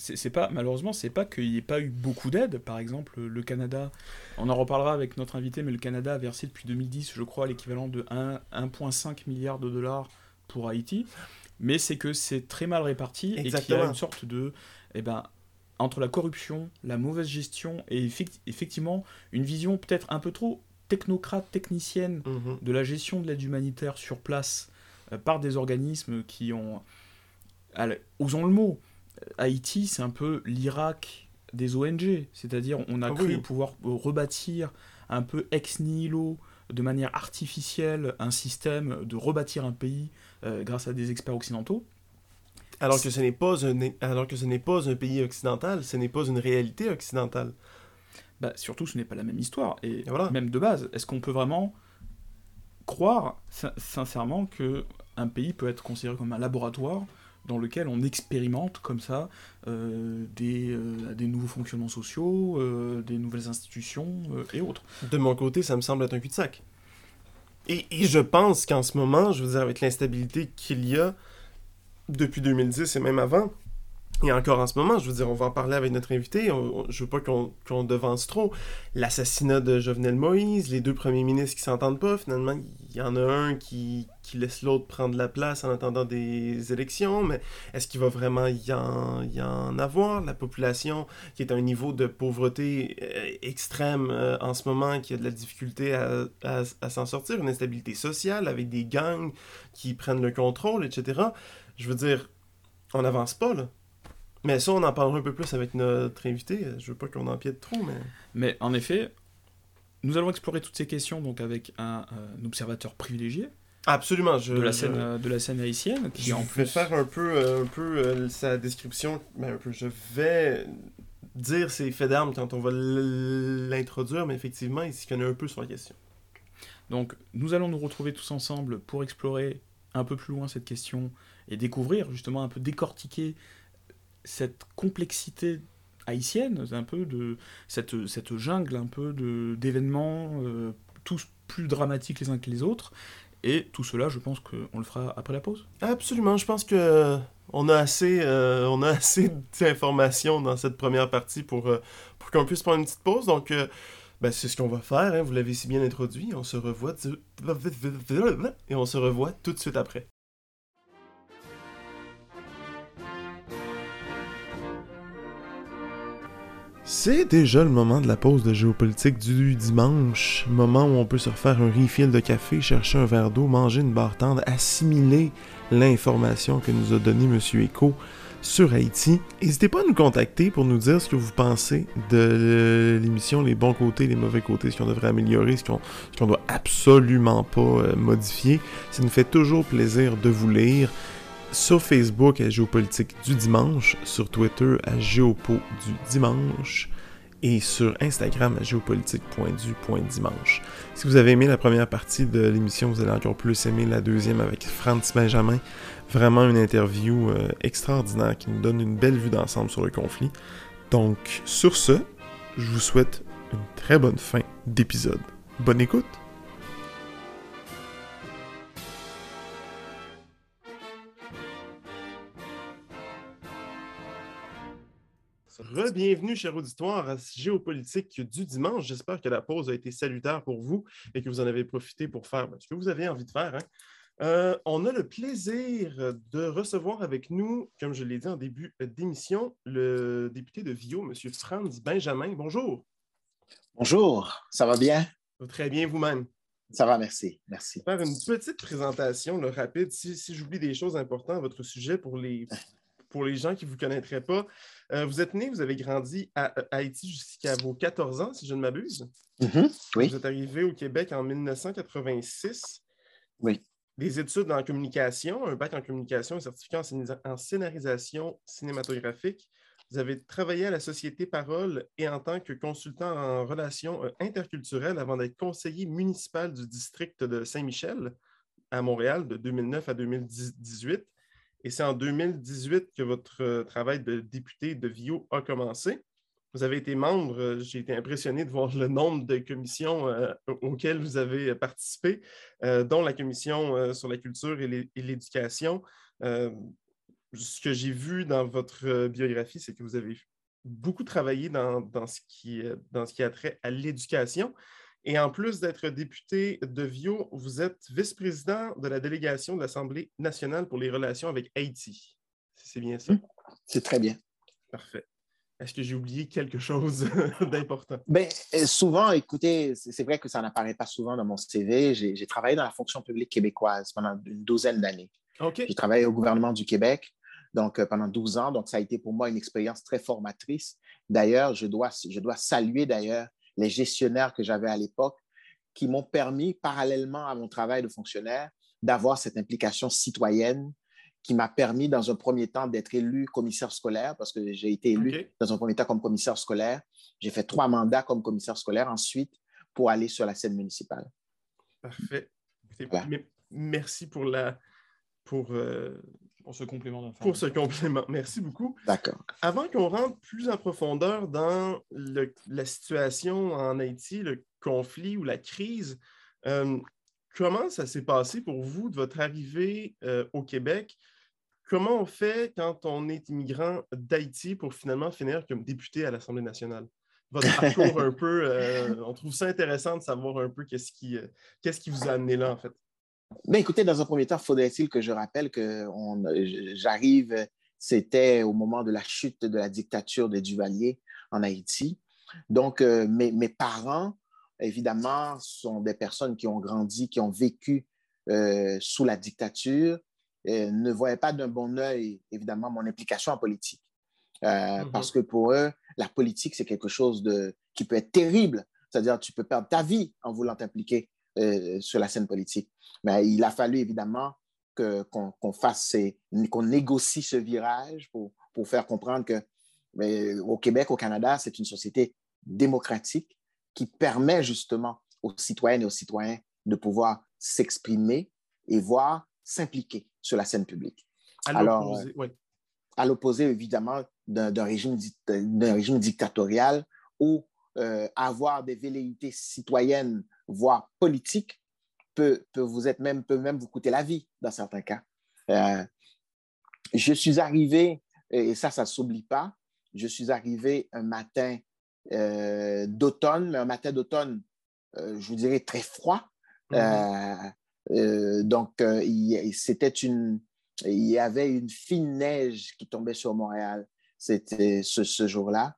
C'est pas, malheureusement, c'est pas qu'il n'y ait pas eu beaucoup d'aide. Par exemple, le Canada, on en reparlera avec notre invité, mais le Canada a versé depuis 2010, je crois, l'équivalent de 1 1,5 milliard de dollars pour Haïti. Mais c'est que c'est très mal réparti et qu'il y a Exactement. une sorte de. Eh ben, entre la corruption, la mauvaise gestion et effect- effectivement une vision peut-être un peu trop technocrate, technicienne mhm. de la gestion de l'aide humanitaire sur place euh, par des organismes qui ont... Osons le mot, Haïti, c'est un peu l'Irak des ONG, c'est-à-dire on a Ah cru oui. pouvoir rebâtir un peu ex nihilo, de manière artificielle, un système, de rebâtir un pays euh, grâce à des experts occidentaux. alors que ce n'est pas un alors que ce n'est pas un pays occidental, ce n'est pas une réalité occidentale. Bah, surtout, ce n'est pas la même histoire. Et, Et voilà. même de base, est-ce qu'on peut vraiment croire sin- sincèrement que un pays peut être considéré comme un laboratoire dans lequel on expérimente comme ça euh, des, euh, des nouveaux fonctionnements sociaux, euh, des nouvelles institutions et autres De mon côté, ça me semble être un cul-de-sac. Et, et je pense qu'en ce moment, je veux dire, avec l'instabilité qu'il y a depuis 2010 et même avant, et encore en ce moment, je veux dire, on va en parler avec notre invité, on- on- je veux pas qu'on qu'on devance trop. L'assassinat de Jovenel Moïse, les deux premiers ministres qui s'entendent pas, finalement, il y en a un qui, qui laisse l'autre prendre la place en attendant des élections, mais est-ce qu'il va vraiment y en, y en avoir? La population qui est à un niveau de pauvreté euh, extrême euh, en ce moment, qui a de la difficulté à, à- s'en sortir, une instabilité sociale avec des gangs qui prennent le contrôle, etc. Je veux dire, on n'avance pas, là. Mais ça, on en parlera un peu plus avec notre invité. Je veux pas qu'on empiète trop, mais... Mais en effet, nous allons explorer toutes ces questions donc avec un observateur privilégié Absolument, je... de la scène, euh, de la scène haïtienne qui Je en vais faire un peu, euh, un peu euh, sa description, mais un peu, je vais dire ses faits d'armes quand on va l'introduire, mais effectivement, il s'y connaît un peu sur la question. Donc, nous allons nous retrouver tous ensemble pour explorer un peu plus loin cette question et découvrir, justement, un peu décortiquer cette complexité haïtienne, un peu de cette, cette jungle un peu d'événements, euh, tous plus dramatiques les uns que les autres. Et tout cela, je pense qu'on le fera après la pause. Absolument, je pense que euh, on a assez, euh, on a assez d'informations dans cette première partie pour, euh, pour qu'on puisse prendre une petite pause. Donc, ben, c'est ce qu'on va faire. hein, vous l'avez si bien introduit. On se revoit et on se revoit tout de suite après. C'est déjà le moment de la pause de géopolitique du dimanche, moment où on peut se refaire un refill de café, chercher un verre d'eau, manger une barre tendre, assimiler l'information que nous a donnée M. Echo sur Haïti. N'hésitez pas à nous contacter pour nous dire ce que vous pensez de l'émission, les bons côtés, les mauvais côtés, ce qu'on devrait améliorer, ce qu'on doit absolument pas euh, modifier. Ça nous fait toujours plaisir de vous lire sur Facebook à Géopolitique du dimanche, sur Twitter à Géopo du dimanche et sur Instagram à géopolitique.du.dimanche. Si vous avez aimé la première partie de l'émission, vous allez encore plus aimer la deuxième avec Franz Benjamin. Vraiment une interview euh, extraordinaire qui nous donne une belle vue d'ensemble sur le conflit. Donc, sur ce, je vous souhaite une très bonne fin d'épisode. Bonne écoute! Re-bienvenue, cher auditoire, à Géopolitique du dimanche. J'espère que la pause a été salutaire pour vous et que vous en avez profité pour faire ce que vous avez envie de faire. Hein. Euh, on a le plaisir de recevoir avec nous, comme je l'ai dit en début d'émission, le député de Vio, M. Franz Benjamin. Bonjour. Bonjour, ça va bien? Très bien, vous-même? Ça va, merci. Merci. Faire une petite présentation rapide, si, si j'oublie des choses importantes à votre sujet pour les, pour les gens qui ne vous connaîtraient pas. Euh, vous êtes né, vous avez grandi à, Haïti jusqu'à vos 14 ans, si je ne m'abuse. Oui. Vous êtes arrivé au Québec en 1986. Oui. Des études en communication, un bac en communication, un certificat en, scénarisation cinématographique. Vous avez travaillé à la Société Parole et en tant que consultant en relations euh, interculturelles avant d'être conseiller municipal du district de Saint-Michel à Montréal de 2009 à 2018. Et c'est en 2018 que votre euh, travail de député de VIO a commencé. Vous avez été membre, euh, j'ai été impressionné de voir le nombre de commissions euh, auxquelles vous avez participé, dont la commission sur la culture et l'éducation. ce que j'ai vu dans votre biographie, c'est que vous avez beaucoup travaillé dans, ce, qui, dans ce qui a trait à l'éducation. Et en plus d'être député de Vio, vous êtes vice-président de la délégation de l'Assemblée nationale pour les relations avec Haïti. C'est bien ça? C'est très bien. Parfait. Est-ce que j'ai oublié quelque chose d'important? Bien, euh, souvent, écoutez, c'est vrai que ça n'apparaît pas souvent dans mon CV. J'ai travaillé dans la fonction publique québécoise pendant une douzaine d'années. J'ai travaillé au gouvernement du Québec donc, euh, pendant 12 ans. Donc, ça a été pour moi une expérience très formatrice. D'ailleurs, je dois, je dois saluer d'ailleurs les gestionnaires que j'avais à l'époque, qui m'ont permis, parallèlement à mon travail de fonctionnaire, d'avoir cette implication citoyenne qui m'a permis, dans un premier temps, d'être élu commissaire scolaire, parce que j'ai été élu dans un premier temps comme commissaire scolaire. J'ai fait trois mandats comme commissaire scolaire ensuite pour aller sur la scène municipale. Parfait. Merci pour la, pour, euh, pour ce complément Pour ce complément. Merci beaucoup. D'accord. Avant qu'on rentre plus en profondeur dans la situation en Haïti, le conflit ou la crise, euh, comment ça s'est passé pour vous de votre arrivée euh, au Québec? Comment on fait quand on est immigrant d'Haïti pour finalement finir comme député à l'Assemblée nationale? Votre parcours un peu, on trouve ça intéressant de savoir un peu qu'est-ce qui, qu'est-ce qui vous a amené là, en fait. Mais écoutez, dans un premier temps, faudrait-il que je rappelle que j'arrive, c'était au moment de la chute de la dictature de Duvalier en Haïti. Donc, euh, mes, mes, parents, évidemment, sont des personnes qui ont grandi, qui ont vécu euh, sous la dictature, et ne voyaient pas d'un bon œil, évidemment, mon implication en politique. Euh, mm-hmm. Parce que pour eux, la politique, c'est quelque chose de, qui peut être terrible. C'est-à-dire, tu peux perdre ta vie en voulant t'impliquer euh, sur la scène politique. Mais il a fallu évidemment qu'on fasse, qu'on négocie ce virage pour, pour faire comprendre que mais, au Québec, au Canada, c'est une société démocratique qui permet justement aux citoyennes et aux citoyens de pouvoir s'exprimer et voir s'impliquer sur la scène publique. Alors, à l'opposé, évidemment, d'un régime, régime dictatorial où euh, avoir des velléités citoyennes voire politique, peut, vous être même, peut même vous coûter la vie dans certains cas. Euh, je suis arrivé, et ça, ça ne s'oublie pas, je suis arrivé un matin euh, d'automne, mais un matin d'automne, euh, je vous dirais très froid. Mm-hmm. donc, c'était une, il y avait une fine neige qui tombait sur Montréal c'était ce, ce jour-là.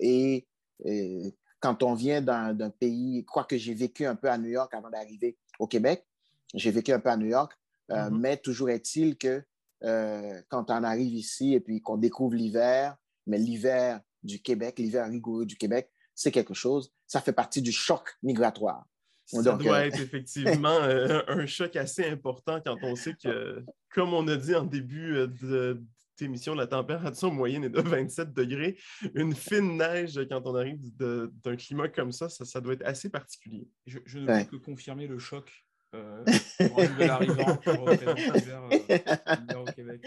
et, quand on vient d'un pays, quoique j'ai vécu un peu à New York avant d'arriver au Québec, j'ai vécu un peu à New York, mm-hmm. mais toujours est-il que quand on arrive ici et puis qu'on découvre l'hiver, mais l'hiver du Québec, l'hiver rigoureux du Québec, c'est quelque chose. Ça fait partie du choc migratoire. Ça doit euh, être effectivement euh, un choc assez important quand on sait que, comme on a dit en début euh, de d'émission, la température moyenne est de 27 degrés. Une fine neige quand on arrive d'un climat comme ça, ça, doit être assez particulier. Je, ne peux que confirmer le choc euh, pour l'hiver au Québec.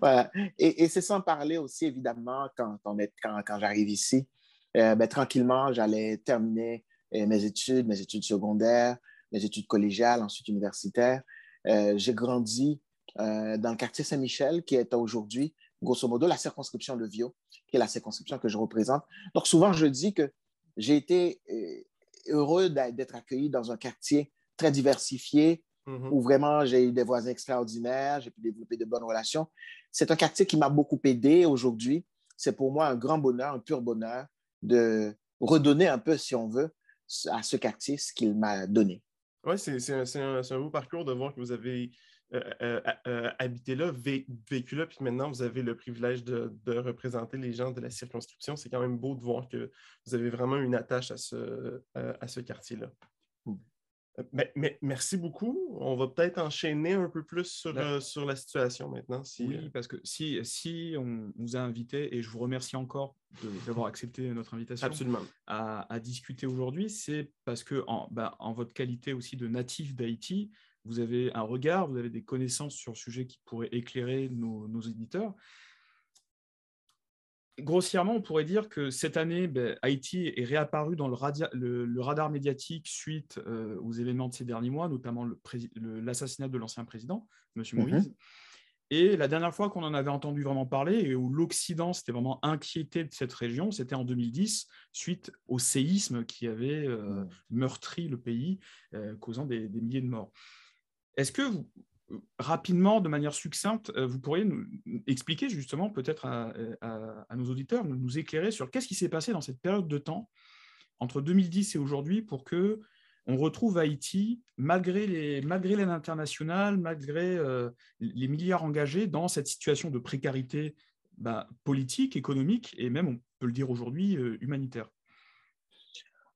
Voilà. Et, c'est sans parler aussi, évidemment, quand, quand, quand j'arrive ici, ben, tranquillement, j'allais terminer mes études, mes études secondaires, mes études collégiales, ensuite universitaires. Euh, j'ai grandi euh, dans le quartier Saint-Michel, qui est aujourd'hui, grosso modo, la circonscription de Vio, qui est la circonscription que je représente. Donc, souvent, je dis que j'ai été euh, heureux d'être accueilli dans un quartier très diversifié, mm-hmm. où vraiment j'ai eu des voisins extraordinaires, j'ai pu développer de bonnes relations. C'est un quartier qui m'a beaucoup aidé aujourd'hui. C'est pour moi un grand bonheur, un pur bonheur de redonner un peu, si on veut, à ce quartier ce qu'il m'a donné. Oui, c'est un, un, beau parcours de voir que vous avez habité là, vécu là, puis maintenant vous avez le privilège de, de représenter les gens de la circonscription. C'est quand même beau de voir que vous avez vraiment une attache à ce, à ce quartier-là. Mm. Mais, mais, merci beaucoup. On va peut-être enchaîner un peu plus sur, sur la situation maintenant. Si, oui, parce que si, si on nous a invités, et je vous remercie encore d'avoir accepté notre invitation Absolument. À, discuter aujourd'hui, c'est parce que en, ben, en, votre qualité aussi de natif d'Haïti, vous avez un regard, vous avez des connaissances sur le sujet qui pourraient éclairer nos, nos éditeurs grossièrement, on pourrait dire que cette année, ben, Haïti est réapparu dans le, radar médiatique suite euh, aux événements de ces derniers mois, notamment l'assassinat de l'ancien président, M. Mhm. Moïse. Et la dernière fois qu'on en avait entendu vraiment parler et où l'Occident s'était vraiment inquiété de cette région, c'était en 2010, suite au séisme qui avait euh, meurtri le pays, euh, causant des, des, milliers de morts. Est-ce que rapidement, de manière succincte, euh, vous pourriez nous expliquer justement peut-être à, nos auditeurs, nous, éclairer sur qu'est-ce qui s'est passé dans cette période de temps entre 2010 et aujourd'hui pour que on retrouve Haïti, malgré les, malgré l'aide internationale, malgré euh, les milliards engagés dans cette situation de précarité bah, politique, économique et même, on peut le dire aujourd'hui, euh, humanitaire?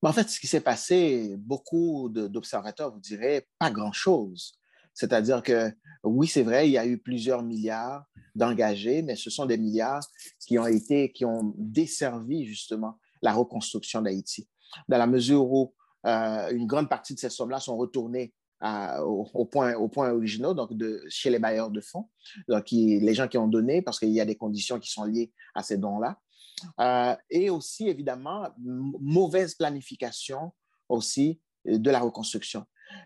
En fait, ce qui s'est passé, beaucoup d'observateurs vous diraient pas grand-chose. C'est-à-dire que oui, c'est vrai, il y a eu plusieurs milliards d'engagés, mais ce sont des milliards qui ont été, qui ont desservi justement la reconstruction d'Haïti. Dans la mesure où euh, une grande partie de ces sommes-là sont retournées au, point, au originaux, donc de, chez les bailleurs de fonds, donc les gens qui ont donné, parce qu'il y a des conditions qui sont liées à ces dons-là. Euh, et aussi, évidemment, mauvaise planification aussi de la reconstruction.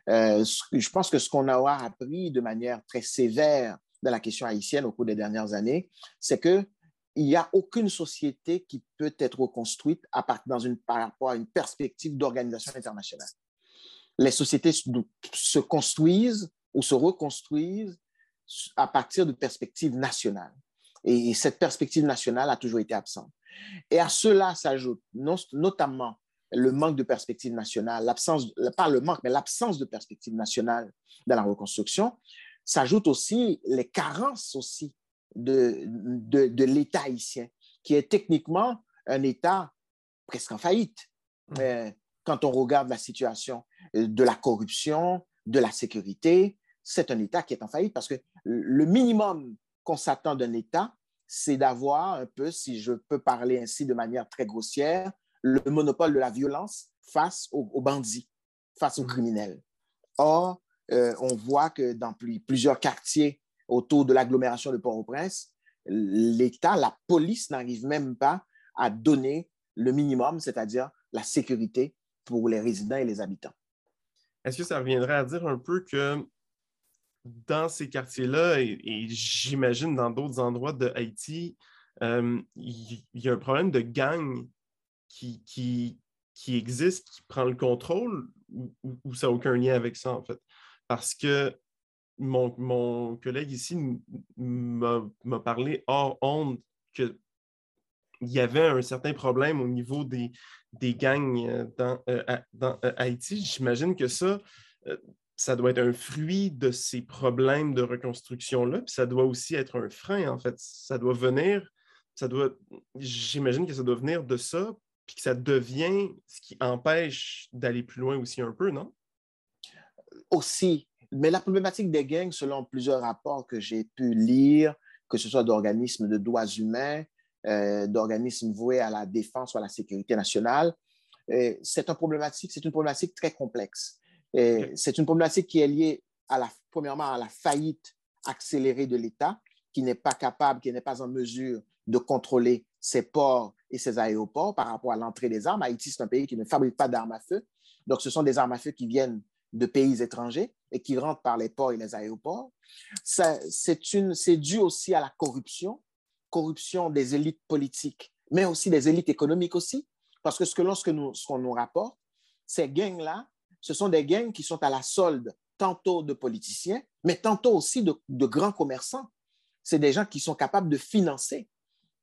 Euh, je pense que ce qu'on a appris de manière très sévère dans la question haïtienne au cours des dernières années, c'est qu'il n'y a aucune société qui peut être reconstruite à dans une, par rapport à une perspective d'organisation internationale. Les sociétés se construisent ou se reconstruisent à partir de perspectives nationales. Et cette perspective nationale a toujours été absente. Et à cela s'ajoute notamment le manque de perspective nationale, l'absence, pas le manque, mais l'absence de perspective nationale dans la reconstruction, s'ajoute aussi les carences aussi de, de, l'État haïtien, qui est techniquement un État presque en faillite. Mmh. Mais quand on regarde la situation de la corruption, de la sécurité, c'est un État qui est en faillite parce que le minimum qu'on s'attend d'un État, c'est d'avoir un peu, si je peux parler ainsi de manière très grossière, le monopole de la violence face aux, bandits, face aux mhm. criminels. Or, euh, on voit que dans plusieurs quartiers autour de l'agglomération de Port-au-Prince, l'État, la police n'arrive même pas à donner le minimum, c'est-à-dire la sécurité pour les résidents et les habitants. Est-ce que ça reviendrait à dire un peu que dans ces quartiers-là, et, j'imagine dans d'autres endroits de Haïti, euh, il y, a un problème de gang qui, qui, qui existe, qui prend le contrôle, ou, ça n'a aucun lien avec ça, en fait? Parce que mon, mon collègue ici m'a parlé hors honte que il y avait un certain problème au niveau des, des gangs dans, dans Haïti. J'imagine que ça, ça doit être un fruit de ces problèmes de reconstruction-là, puis ça doit aussi être un frein, en fait. Ça doit venir, ça doit, j'imagine que ça doit venir de ça, puis que ça devient ce qui empêche d'aller plus loin aussi un peu, non? Aussi. Mais la problématique des gangs, selon plusieurs rapports que j'ai pu lire, que ce soit d'organismes de droits humains, euh, d'organismes voués à la défense ou à la sécurité nationale, euh, c'est une problématique, c'est une problématique très complexe. C'est une problématique qui est liée, à la, premièrement, à la faillite accélérée de l'État, qui n'est pas capable, qui n'est pas en mesure de contrôler ses ports et ses aéroports par rapport à l'entrée des armes. Haïti, c'est un pays qui ne fabrique pas d'armes à feu. Donc, ce sont des armes à feu qui viennent de pays étrangers et qui rentrent par les ports et les aéroports. C'est dû aussi à la corruption, corruption des élites politiques, mais aussi des élites économiques aussi, parce que ce que lorsque nous, ce qu'on nous rapporte, ces gangs-là ce sont des gangs qui sont à la solde tantôt de politiciens, mais tantôt aussi de, grands commerçants. C'est des gens qui sont capables de financer,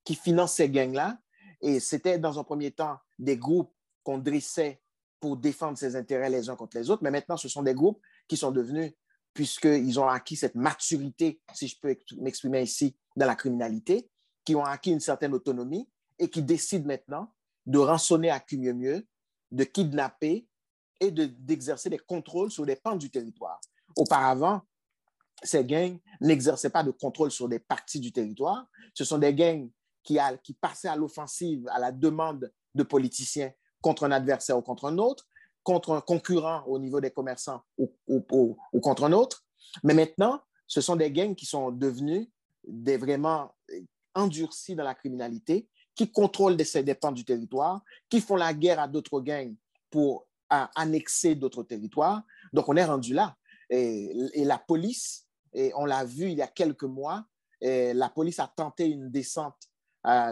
qui financent ces gangs-là. Et c'était dans un premier temps des groupes qu'on dressait pour défendre ses intérêts les uns contre les autres, mais maintenant ce sont des groupes qui sont devenus, puisqu'ils ont acquis cette maturité, si je peux m'exprimer ici, dans la criminalité, qui ont acquis une certaine autonomie et qui décident maintenant de rançonner à qui mieux mieux, de kidnapper, et d'exercer des contrôles sur des pans du territoire. Auparavant, ces gangs n'exerçaient pas de contrôle sur des parties du territoire. Ce sont des gangs qui, qui passaient à l'offensive à la demande de politiciens contre un adversaire ou contre un autre, contre un concurrent au niveau des commerçants ou, contre un autre. Mais maintenant, ce sont des gangs qui sont devenus vraiment endurcis dans la criminalité, qui contrôlent des, des du territoire, qui font la guerre à d'autres gangs pour annexer d'autres territoires. Donc, on est rendu là. Et, la police, et on l'a vu il y a quelques mois, la police a tenté une descente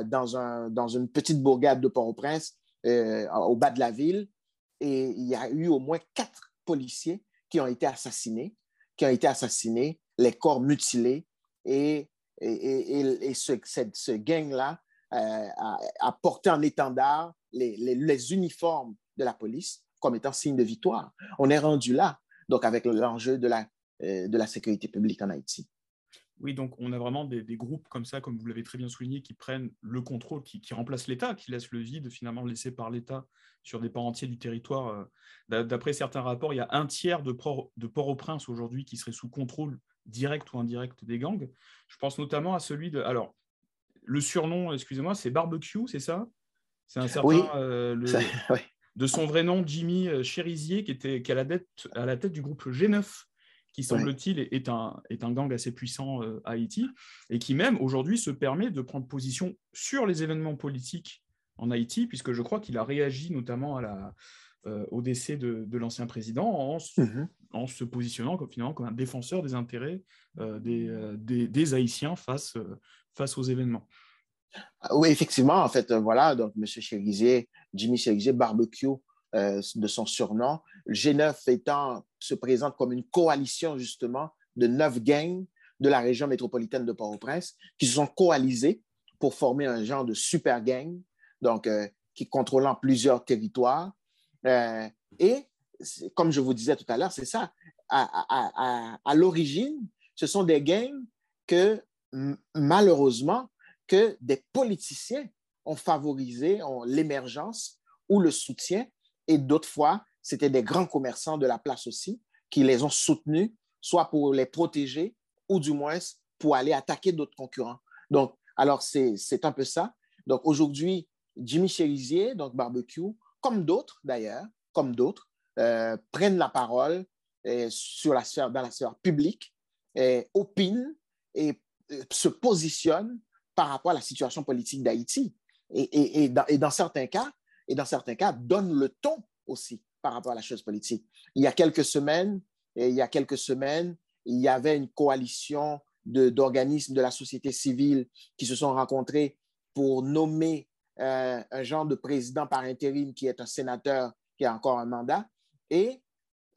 dans, un, dans une petite bourgade de Port-au-Prince, euh, au bas de la ville, et il y a eu au moins quatre policiers qui ont été assassinés, qui ont été assassinés, les corps mutilés, et, et, ce, ce gang-là euh, a, porté en étendard les, les uniformes de la police comme étant signe de victoire. On est rendu là, donc avec l'enjeu de la, euh, de la sécurité publique en Haïti. Oui, donc on a vraiment des, groupes comme ça, comme vous l'avez très bien souligné, qui prennent le contrôle, qui, remplacent l'État, qui laissent le vide finalement laissé par l'État sur des pans entiers du territoire. Euh, d'après certains rapports, il y a un tiers de, port, de Port-au-Prince aujourd'hui qui serait sous contrôle direct ou indirect des gangs. Je pense notamment à celui de... Alors, le surnom, excusez-moi, c'est Barbecue, c'est ça? C'est un certain... Oui, euh, de son vrai nom, Jimmy euh, Chérizier, qui était qui à, la tête, à la tête du groupe G9, qui semble-t-il est, un, est un gang assez puissant euh, à Haïti, et qui même aujourd'hui se permet de prendre position sur les événements politiques en Haïti, puisque je crois qu'il a réagi notamment à la, euh, au décès de, l'ancien président en, mhm. en, se positionnant comme, finalement comme un défenseur des intérêts des, des, Haïtiens face, face aux événements. Ah oui, effectivement, en fait, voilà, donc M. Chérizier Jimmy Cherizier Barbecue euh, de son surnom. G9 étant, se présente comme une coalition justement de neuf gangs de la région métropolitaine de Port-au-Prince qui se sont coalisés pour former un genre de super gang, donc euh, qui contrôlant plusieurs territoires. Euh, et comme je vous disais tout à l'heure, c'est ça. À, à l'origine, ce sont des gangs que malheureusement que des politiciens ont favorisé l'émergence ou le soutien. Et d'autres fois, c'était des grands commerçants de la place aussi qui les ont soutenus, soit pour les protéger ou du moins pour aller attaquer d'autres concurrents. Donc, alors, c'est un peu ça. Donc, aujourd'hui, Jimmy Cherizier, donc Barbecue, comme d'autres d'ailleurs, comme d'autres, euh, prennent la parole euh, sur la sphère, dans la sphère publique, et opinent et euh, se positionnent par rapport à la situation politique d'Haïti et, dans, certains cas, et dans certains cas, donne le ton aussi par rapport à la chose politique. Il y a quelques semaines, il y a quelques semaines, il y avait une coalition d'organismes de, la société civile qui se sont rencontrés pour nommer euh, un genre de président par intérim qui est un sénateur qui a encore un mandat. Et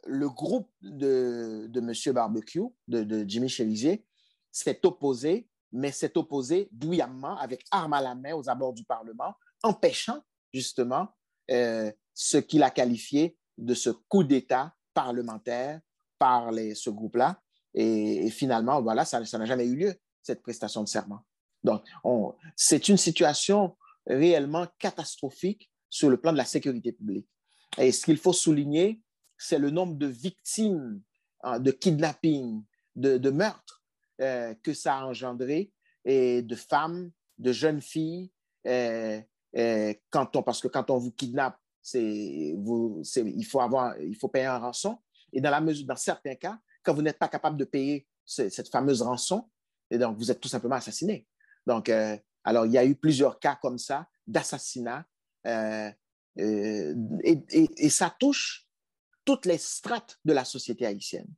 le groupe de, de M. Barbecue, de, Jimmy Cherizier, s'est opposé mais s'est opposé bruyamment avec armes à la main aux abords du Parlement, empêchant justement euh, ce qu'il a qualifié de ce coup d'État parlementaire par ce groupe-là. Et, finalement, voilà, ça n'a jamais eu lieu, cette prestation de serment. Donc, c'est une situation réellement catastrophique sur le plan de la sécurité publique. Et ce qu'il faut souligner, c'est le nombre de victimes hein, de kidnapping, de, de meurtres euh, que ça a engendré, et de femmes, de jeunes filles, euh, euh, quand on, parce que quand on vous kidnappe, il, faut avoir, il faut payer un rançon. Et dans, la mesure, dans certains cas, quand vous n'êtes pas capable de payer cette fameuse rançon, donc vous êtes tout simplement assassiné. Donc, alors, il y a eu plusieurs cas comme ça d'assassinat. et, et, ça touche toutes les strates de la société haïtienne.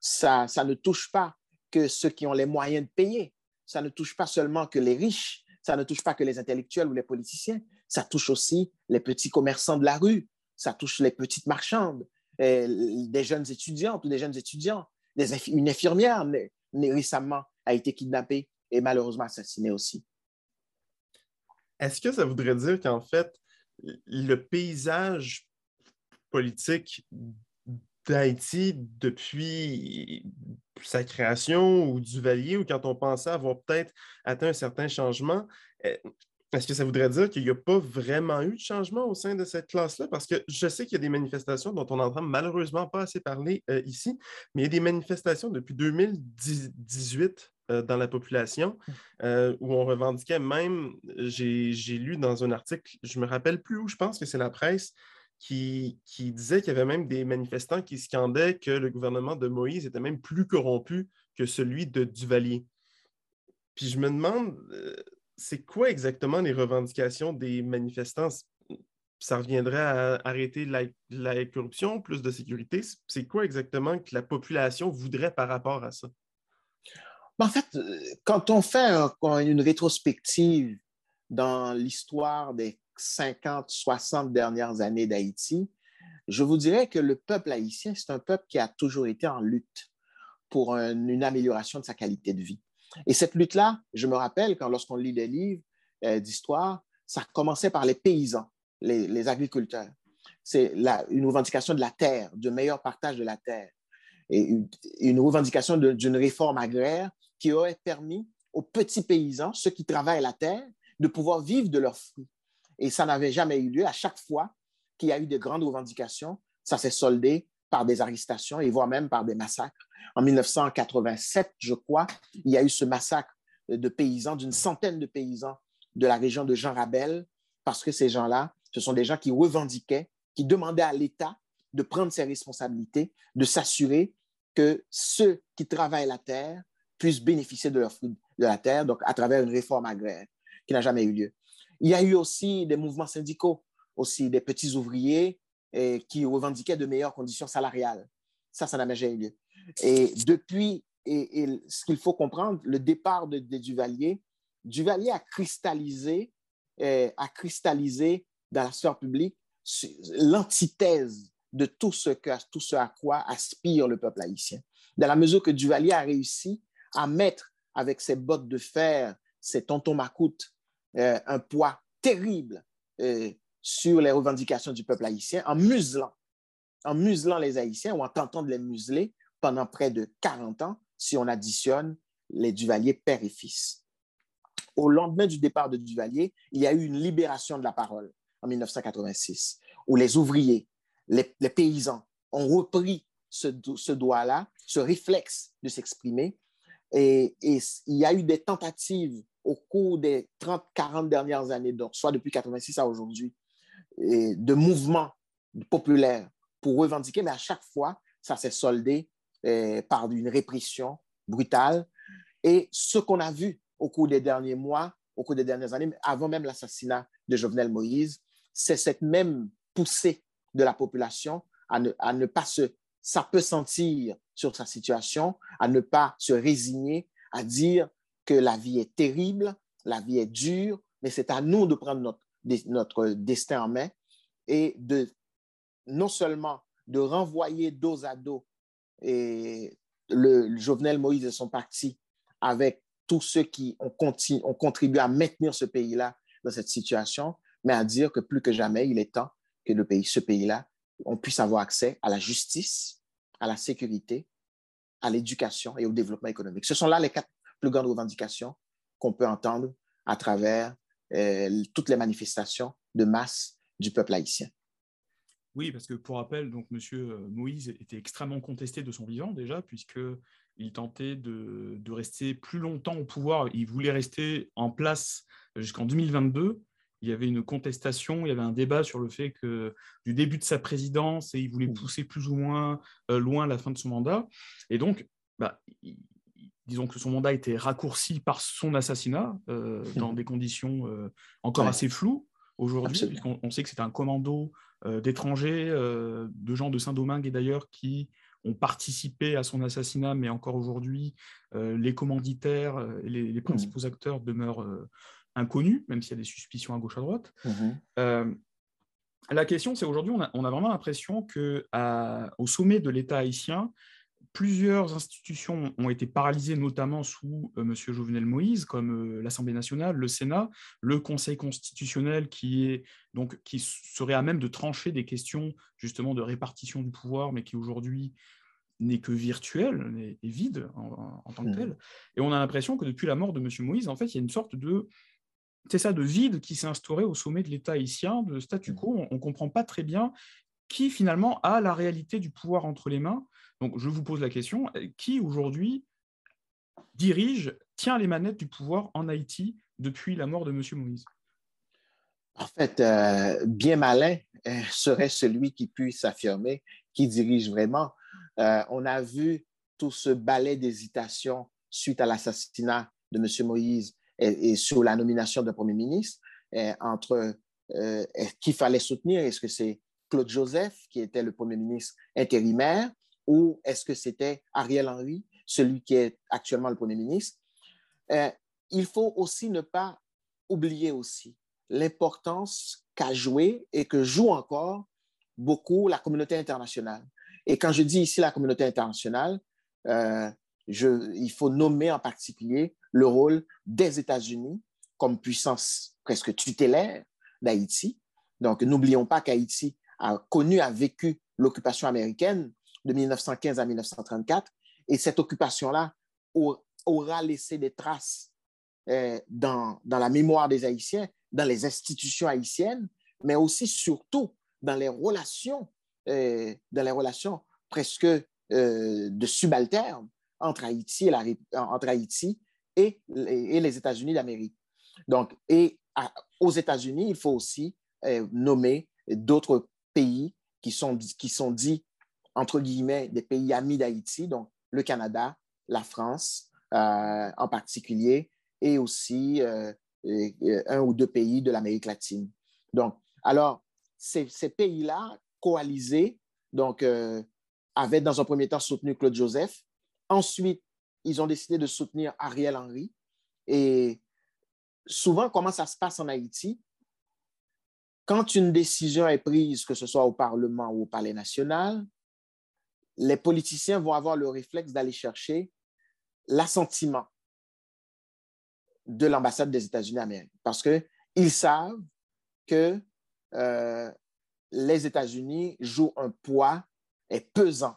Ça, ça ne touche pas que ceux qui ont les moyens de payer. Ça ne touche pas seulement que les riches. Ça ne touche pas que les intellectuels ou les politiciens. Ça touche aussi les petits commerçants de la rue. Ça touche les petites marchandes, des jeunes étudiantes ou des jeunes étudiants. une infirmière récemment a été kidnappée et malheureusement assassinée aussi. Est-ce que ça voudrait dire qu'en fait, le paysage politique d'Haïti depuis sa création ou du Valier ou quand on pensait avoir peut-être atteint un certain changement, eh, est-ce que ça voudrait dire qu'il n'y a pas vraiment eu de changement au sein de cette classe-là? Parce que je sais qu'il y a des manifestations dont on n'entend malheureusement pas assez parler euh, ici, mais il y a des manifestations depuis 2018 euh, dans la population euh, où on revendiquait même, j'ai lu dans un article, je me rappelle plus où, je pense que c'est la presse, qui, disait qu'il y avait même des manifestants qui scandaient que le gouvernement de Moïse était même plus corrompu que celui de Duvalier. Puis je me demande, euh, c'est quoi exactement les revendications des manifestants? Ça reviendrait à arrêter la, corruption, plus de sécurité? C'est quoi exactement que la population voudrait par rapport à ça? Ben, en fait, euh, quand on fait une rétrospective dans l'histoire des 50, 60 dernières années d'Haïti, je vous dirais que le peuple haïtien, c'est un peuple qui a toujours été en lutte pour une amélioration de sa qualité de vie. Et cette lutte-là, je me rappelle quand lorsqu'on lit les livres euh, d'histoire, ça commençait par les paysans, les, agriculteurs. C'est une revendication de la terre, de meilleur partage de la terre, et une, une revendication d'une réforme agraire qui aurait permis aux petits paysans, ceux qui travaillent la terre, de pouvoir vivre de leurs fruits. Et ça n'avait jamais eu lieu. À chaque fois qu'il y a eu de grandes revendications, ça s'est soldé par des arrestations et voire même par des massacres. En 1987, je crois, il y a eu ce massacre de paysans, d'une centaine de paysans de la région de Jean Rabel, parce que ces gens-là, ce sont des gens qui revendiquaient, qui demandaient à l'État de prendre ses responsabilités, de s'assurer que ceux qui travaillent la terre puissent bénéficier de leurs fruits de la terre, donc à travers une réforme agraire qui n'a jamais eu lieu. Il y a eu aussi des mouvements syndicaux, aussi des petits ouvriers eh, qui revendiquaient de meilleures conditions salariales. Ça, ça n'a jamais eu lieu. Et depuis, et, ce qu'il faut comprendre, le départ de, Duvalier, Duvalier a cristallisé, eh, a cristallisé dans la sphère publique l'antithèse de tout ce, tout ce à quoi aspire le peuple haïtien. Dans la mesure que Duvalier a réussi à mettre avec ses bottes de fer, ses tontons macoutes, euh, un poids terrible euh, sur les revendications du peuple haïtien en muselant, en muselant les Haïtiens ou en tentant de les museler pendant près de 40 ans si on additionne les Duvalier père et fils. Au lendemain du départ de Duvalier, il y a eu une libération de la parole en 1986, où les ouvriers, les, paysans ont repris ce, doigt-là, ce réflexe de s'exprimer, et, il y a eu des tentatives au cours des 30-40 dernières années, donc soit depuis 86 à aujourd'hui, de mouvements populaires pour revendiquer, mais à chaque fois, ça s'est soldé eh, par une répression brutale. Et ce qu'on a vu au cours des derniers mois, au cours des dernières années, avant même l'assassinat de Jovenel Moïse, c'est cette même poussée de la population à ne, à ne pas se ça peut sentir sur sa situation, à ne pas se résigner, à dire que la vie est terrible, la vie est dure, mais c'est à nous de prendre notre, notre destin en main et de non seulement de renvoyer dos à dos le, Jovenel Moïse et son parti avec tous ceux qui ont, ont contribué à maintenir ce pays-là dans cette situation, mais à dire que plus que jamais, il est temps que le pays, ce pays-là, on puisse avoir accès à la justice, à la sécurité, à l'éducation et au développement économique. Ce sont là les quatre plus grandes revendications qu'on peut entendre à travers euh, toutes les manifestations de masse du peuple haïtien. Oui, parce que pour rappel, donc Monsieur euh, Moïse était extrêmement contesté de son vivant déjà, puisque il tentait de, de, rester plus longtemps au pouvoir. Il voulait rester en place jusqu'en 2022 il y avait une contestation, il y avait un débat sur le fait que du début de sa présidence, et il voulait mmh. pousser plus ou moins euh, loin la fin de son mandat. Et donc, bah, disons que son mandat était raccourci par son assassinat euh, mmh. dans des conditions euh, encore assez floues aujourd'hui, puisqu'on on sait que c'est un commando d'étrangers, de gens de Saint-Domingue et d'ailleurs qui ont participé à son assassinat, mais encore aujourd'hui, les commanditaires et les, les, mmh. principaux acteurs demeurent inconnu, même s'il y a des suspicions à gauche à droite. Euh, la question, c'est aujourd'hui, on, a, vraiment l'impression qu'au sommet de l'État haïtien, plusieurs institutions ont été paralysées, notamment sous euh, M. Jovenel Moïse, comme euh, l'Assemblée nationale, le Sénat, le Conseil constitutionnel, qui, est, donc, qui serait à même de trancher des questions justement de répartition du pouvoir, mais qui aujourd'hui n'est que virtuel et, vide en, tant que mhm. tel. Et on a l'impression que depuis la mort de M. Moïse, en fait, il y a une sorte de c'est ça, de vide qui s'est instauré au sommet de l'État haïtien, de statu quo. On ne comprend pas très bien qui finalement a la réalité du pouvoir entre les mains. Donc je vous pose la question, qui aujourd'hui dirige, tient les manettes du pouvoir en Haïti depuis la mort de M. Moïse? En fait, euh, bien malin euh, serait celui qui puisse affirmer qui dirige vraiment. Euh, on a vu tout ce balai d'hésitation suite à l'assassinat de M. Moïse et, sur la nomination d'un premier ministre, euh, entre euh, qui fallait soutenir. Est-ce que c'est Claude Joseph, qui était le premier ministre intérimaire, ou est-ce que c'était Ariel Henry, celui qui est actuellement le premier ministre? Euh, il faut aussi ne pas oublier aussi l'importance qu'a joué et que joue encore beaucoup la communauté internationale. Et quand je dis ici la communauté internationale, euh, il faut nommer en particulier le rôle des États-Unis comme puissance presque tutélaire d'Haïti. Donc, n'oublions pas qu'Haïti a connu, a vécu l'occupation américaine de 1915 à 1934, et cette occupation-là aura laissé des traces euh, dans, dans la mémoire des Haïtiens, dans les institutions haïtiennes, mais aussi surtout dans les relations, euh, dans les relations presque euh, de subalternes entre Haïti et, la, entre Haïti et, les États-Unis d'Amérique. Donc, et aux États-Unis, il faut aussi nommer d'autres pays qui sont, qui sont dits, entre guillemets, des pays amis d'Haïti, donc le Canada, la France euh, en particulier, et aussi euh, un ou deux pays de l'Amérique latine. Donc, alors, ces, pays-là, coalisés, donc, avaient dans un premier temps soutenu Claude Joseph, Ensuite, ils ont décidé de soutenir Ariel Henry. Et souvent, comment ça se passe en Haïti? Quand une décision est prise, que ce soit au Parlement ou au Palais national, les politiciens vont avoir le réflexe d'aller chercher l'assentiment de l'ambassade des États-Unis d'Amérique parce qu'ils savent que euh, les États-Unis jouent un poids et pesant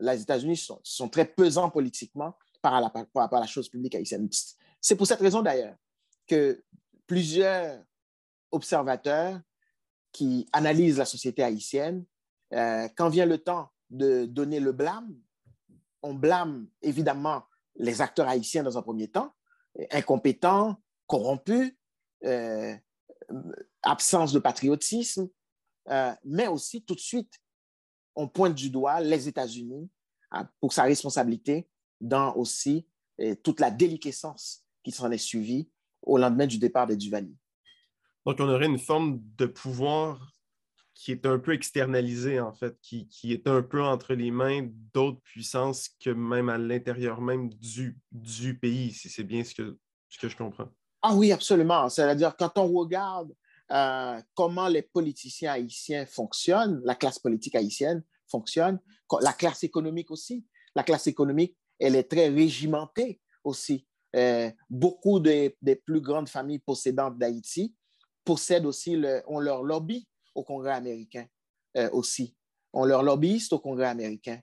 les États-Unis sont, très pesants politiquement par, rapport à la chose publique haïtienne. C'est pour cette raison d'ailleurs que plusieurs observateurs qui analysent la société haïtienne, euh, quand vient le temps de donner le blâme, on blâme évidemment les acteurs haïtiens dans un premier temps, incompétents, corrompus, euh, absence de patriotisme, euh, mais aussi tout de suite on pointe du doigt les États-Unis pour sa responsabilité dans aussi toute la déliquescence qui s'en est suivie au lendemain du départ des Duvalier. Donc, on aurait une forme de pouvoir qui est un peu externalisé, en fait, qui, est un peu entre les mains d'autres puissances que même à l'intérieur même du, du pays, si c'est bien ce que, ce que je comprends. Ah oui, absolument. C'est-à-dire, quand on regarde euh, comment les politiciens haïtiens fonctionnent, la classe politique haïtienne fonctionne, la classe économique aussi. La classe économique, elle est très régimentée aussi beaucoup des, plus grandes familles possédantes d'Haïti possèdent aussi, le, ont leur lobby au Congrès américain aussi. On leur lobbyiste au Congrès américain.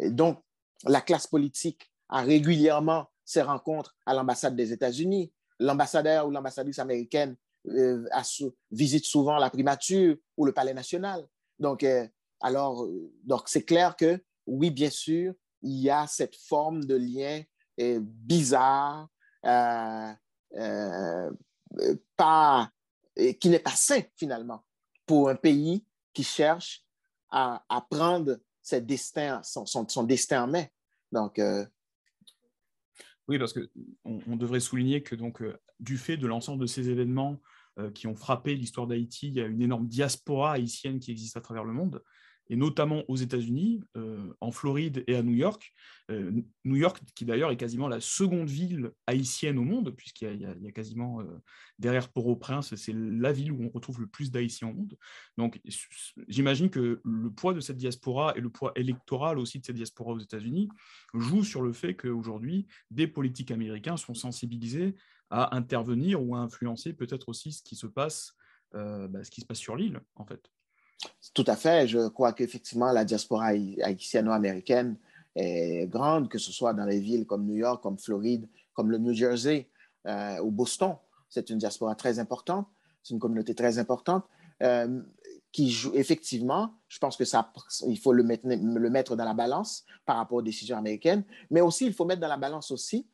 donc, la classe politique a régulièrement ses rencontres à l'ambassade des États-Unis. L'ambassadeur ou l'ambassadrice américaine euh, visite souvent la primature ou le palais national. Donc, euh, alors, euh, donc c'est clair que oui, bien sûr, il y a cette forme de lien bizarre, pas, qui n'est pas sain finalement pour un pays qui cherche à, prendre ses destins, son, son, destin en main. Donc, oui, parce qu'on on devrait souligner que donc, du fait de l'ensemble de ces événements euh, qui ont frappé l'histoire d'Haïti. Il y a une énorme diaspora haïtienne qui existe à travers le monde, et notamment aux États-Unis, euh, en Floride et à New York. Euh, New York, qui d'ailleurs est quasiment la seconde ville haïtienne au monde, puisqu'il y, a quasiment derrière Port-au-Prince, c'est la ville où on retrouve le plus d'Haïtiens au monde. Donc j'imagine que le poids de cette diaspora et le poids électoral aussi de cette diaspora aux États-Unis jouent sur le fait qu'aujourd'hui, des politiques américains sont sensibilisés à intervenir ou à influencer peut-être aussi ce qui se passe, euh, bah, ce qui se passe sur l'île, en fait. Tout à fait. Je crois qu'effectivement, la diaspora haïtiano-américaine est grande, que ce soit dans les villes comme New York, comme Floride, comme le New Jersey euh, ou Boston. C'est une diaspora très importante, c'est une communauté très importante euh, qui joue effectivement, je pense que ça, il faut le le mettre dans la balance par rapport aux décisions américaines, mais aussi il faut mettre dans la balance aussi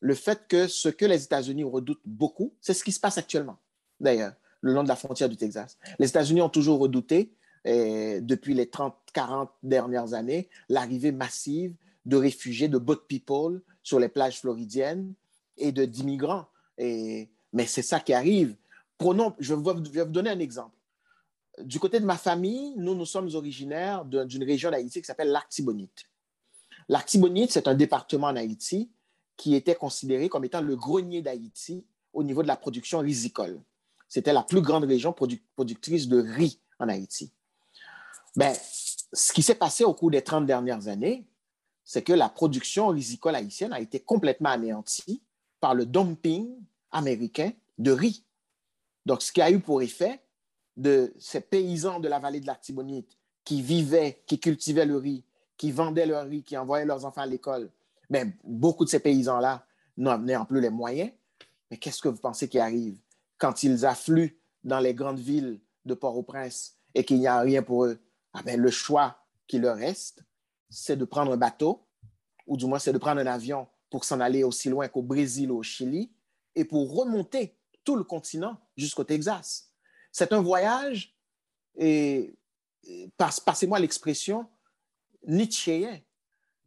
le fait que ce que les États-Unis redoutent beaucoup, c'est ce qui se passe actuellement, d'ailleurs, le long de la frontière du Texas. Les États-Unis ont toujours redouté, et depuis les 30, 40 dernières années, l'arrivée massive de réfugiés, de boat people sur les plages floridiennes et d'immigrants. Et, mais c'est ça qui arrive. Prenons, je vais, je vais vous donner un exemple. Du côté de ma famille, nous, nous sommes originaires d'une région d'Haïti qui s'appelle l'Artibonite. L'Artibonite, c'est un département en Haïti qui était considéré comme étant le grenier d'Haïti au niveau de la production risicole. C'était la plus grande région productrice de riz en Haïti. Ben, ce qui s'est passé au cours des 30 dernières années, c'est que la production risicole haïtienne a été complètement anéantie par le dumping américain de riz. Donc, ce qui a eu pour effet de ces paysans de la vallée de l'Artibonite qui vivaient, qui cultivaient le riz, qui vendaient leur riz, qui envoyaient leurs enfants à l'école, mais beaucoup de ces paysans-là n'ont plus les moyens. Mais qu'est-ce que vous pensez qui arrive? Quand ils affluent dans les grandes villes de Port-au-Prince et qu'il n'y a rien pour eux? Ah ben, le choix qui leur reste, c'est de prendre un bateau, ou du moins c'est de prendre un avion pour s'en aller aussi loin qu'au Brésil ou au Chili, et pour remonter tout le continent jusqu'au Texas. C'est un voyage, et, passez-moi l'expression, nietzschéen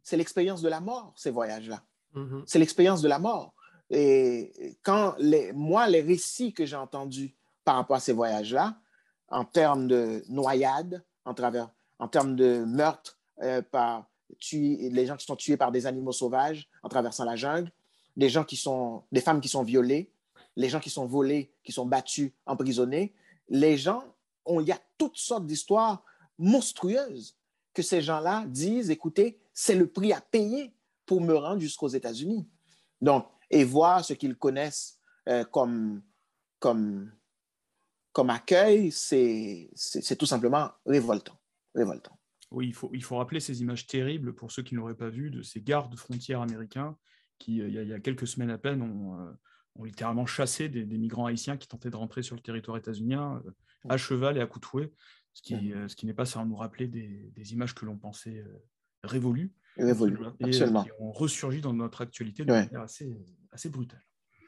c'est l'expérience de la mort, ces voyages-là. Mm-hmm. C'est l'expérience de la mort. Et quand les, moi, les récits que j'ai entendus par rapport à ces voyages-là, en termes de noyade, en, termes de meurtre euh, par les gens qui sont tués par des animaux sauvages en traversant la jungle, des gens qui sont, des femmes qui sont violées, les gens qui sont volés, qui sont battus, emprisonnés, les gens, il y a toutes sortes d'histoires monstrueuses que ces gens-là disent, écoutez, c'est le prix à payer pour me rendre jusqu'aux États-Unis. Donc, et voir ce qu'ils connaissent euh, comme, comme, comme accueil, c'est tout simplement révoltant. révoltant. Oui, il faut, il faut rappeler ces images terribles, pour ceux qui ne l'auraient pas vu, de ces gardes frontières américains qui, euh, il y, a, quelques semaines à peine, ont, euh, ont littéralement chassé des, migrants haïtiens qui tentaient de rentrer sur le territoire états-unien à cheval et à coups de fouet, ce qui, ce qui n'est pas sans nous rappeler des, des images que l'on pensait révolu. Et, absolument. Qui ont ressurgi dans notre actualité de manière assez, assez brutale.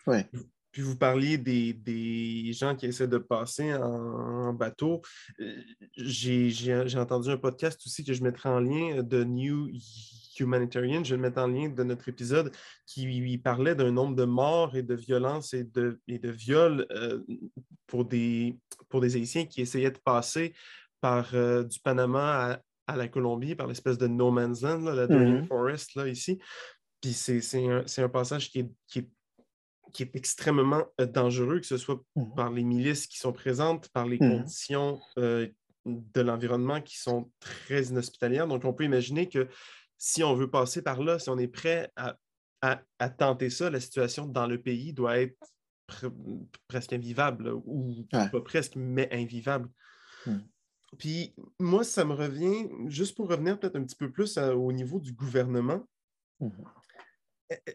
Ouais. Puis vous parliez des, des, gens qui essaient de passer en, bateau. Euh, j'ai entendu un podcast aussi que je mettrai en lien de New Humanitarian, je vais le mettre en lien de notre épisode, qui parlait d'un nombre de morts et de violences et de, et de viols euh, pour, des, pour des Haïtiens qui essayaient de passer par euh, du Panama à, la Colombie par l'espèce de no man's land, la Dream mm-hmm. Forest, là, ici. Puis c'est un, un, passage qui est, qui est, qui est extrêmement euh, dangereux, que ce soit mm-hmm. par les milices qui sont présentes, par les mm-hmm. conditions euh, de l'environnement qui sont très inhospitalières. Donc, on peut imaginer que si on veut passer par là, si on est prêt à à, tenter ça, la situation dans le pays doit être presque invivable, ou pas presque, mais invivable. Puis moi, ça me revient, juste pour revenir peut-être un petit peu plus au niveau du gouvernement, hmm. e, e,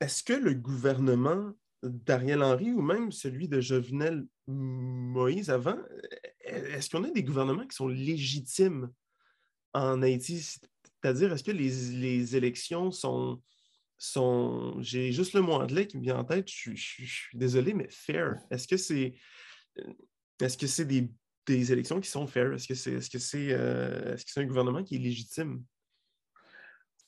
est-ce que le gouvernement d'Ariel Henry ou même celui de Jovenel Moïse avant, e, est-ce qu'on a des gouvernements qui sont légitimes en Haïti? C'est-à-dire, est-ce que les, élections sont, sont j'ai juste le mot anglais qui me vient en tête, je, suis désolé, mais fair. Est-ce que c'est est-ce que c'est des, élections qui sont fair? Est-ce que c'est est-ce que c'est euh, est-ce que c'est un gouvernement qui est légitime?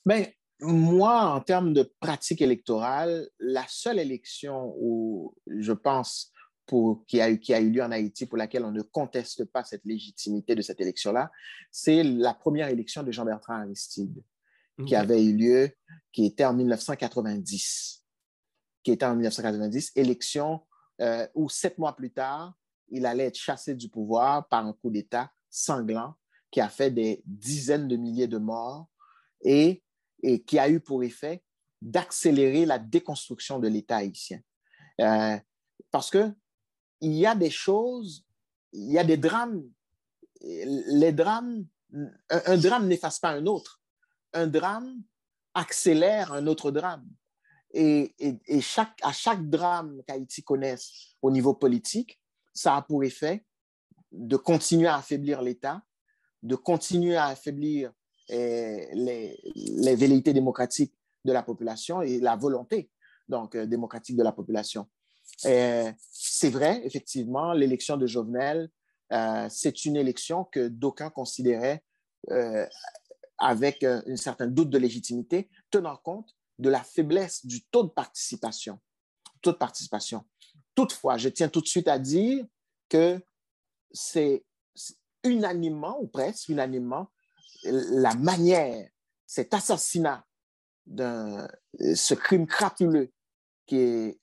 Bien, moi, en termes de pratique électorale, la seule élection où je pense pour, qui, a, qui a eu lieu en Haïti, pour laquelle on ne conteste pas cette légitimité de cette élection-là, c'est la première élection de Jean-Bertrand Aristide, qui avait eu lieu, qui était en 1990. Qui était en 1990, élection euh, où sept mois plus tard, il allait être chassé du pouvoir par un coup d'État sanglant qui a fait des dizaines de milliers de morts et, et qui a eu pour effet d'accélérer la déconstruction de l'État haïtien. Euh, parce que il y a des choses, il y a des drames. Les drames, un, drame n'efface pas un autre. Un drame accélère un autre drame. Et, chaque, à chaque drame qu'Haïti connaisse au niveau politique, ça a pour effet de continuer à affaiblir l'État, de continuer à affaiblir eh, les, les, velléités démocratiques de la population et la volonté donc, euh, démocratique de la population. Euh, c'est vrai, effectivement, l'élection de Jovenel, euh, c'est une élection que d'aucuns considéraient euh, avec un certain doute de légitimité, tenant compte de la faiblesse du taux de participation. Taux de participation. Toutefois, je tiens tout de suite à dire que c'est unanimement, ou presque unanimement, la manière, cet assassinat, ce crime crapuleux qui est,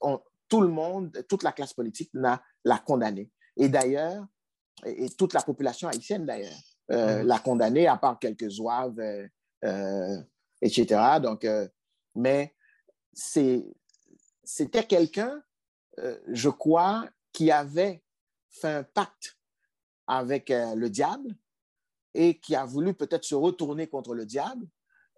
tout le monde, toute la classe politique l'a condamné. Et d'ailleurs, et, toute la population haïtienne d'ailleurs, euh, mhm. l'a condamné, à part quelques zouaves, euh, euh, etc. Donc, mais c'était quelqu'un, je crois, qui avait fait un pacte avec le diable et qui a voulu peut-être se retourner contre le diable.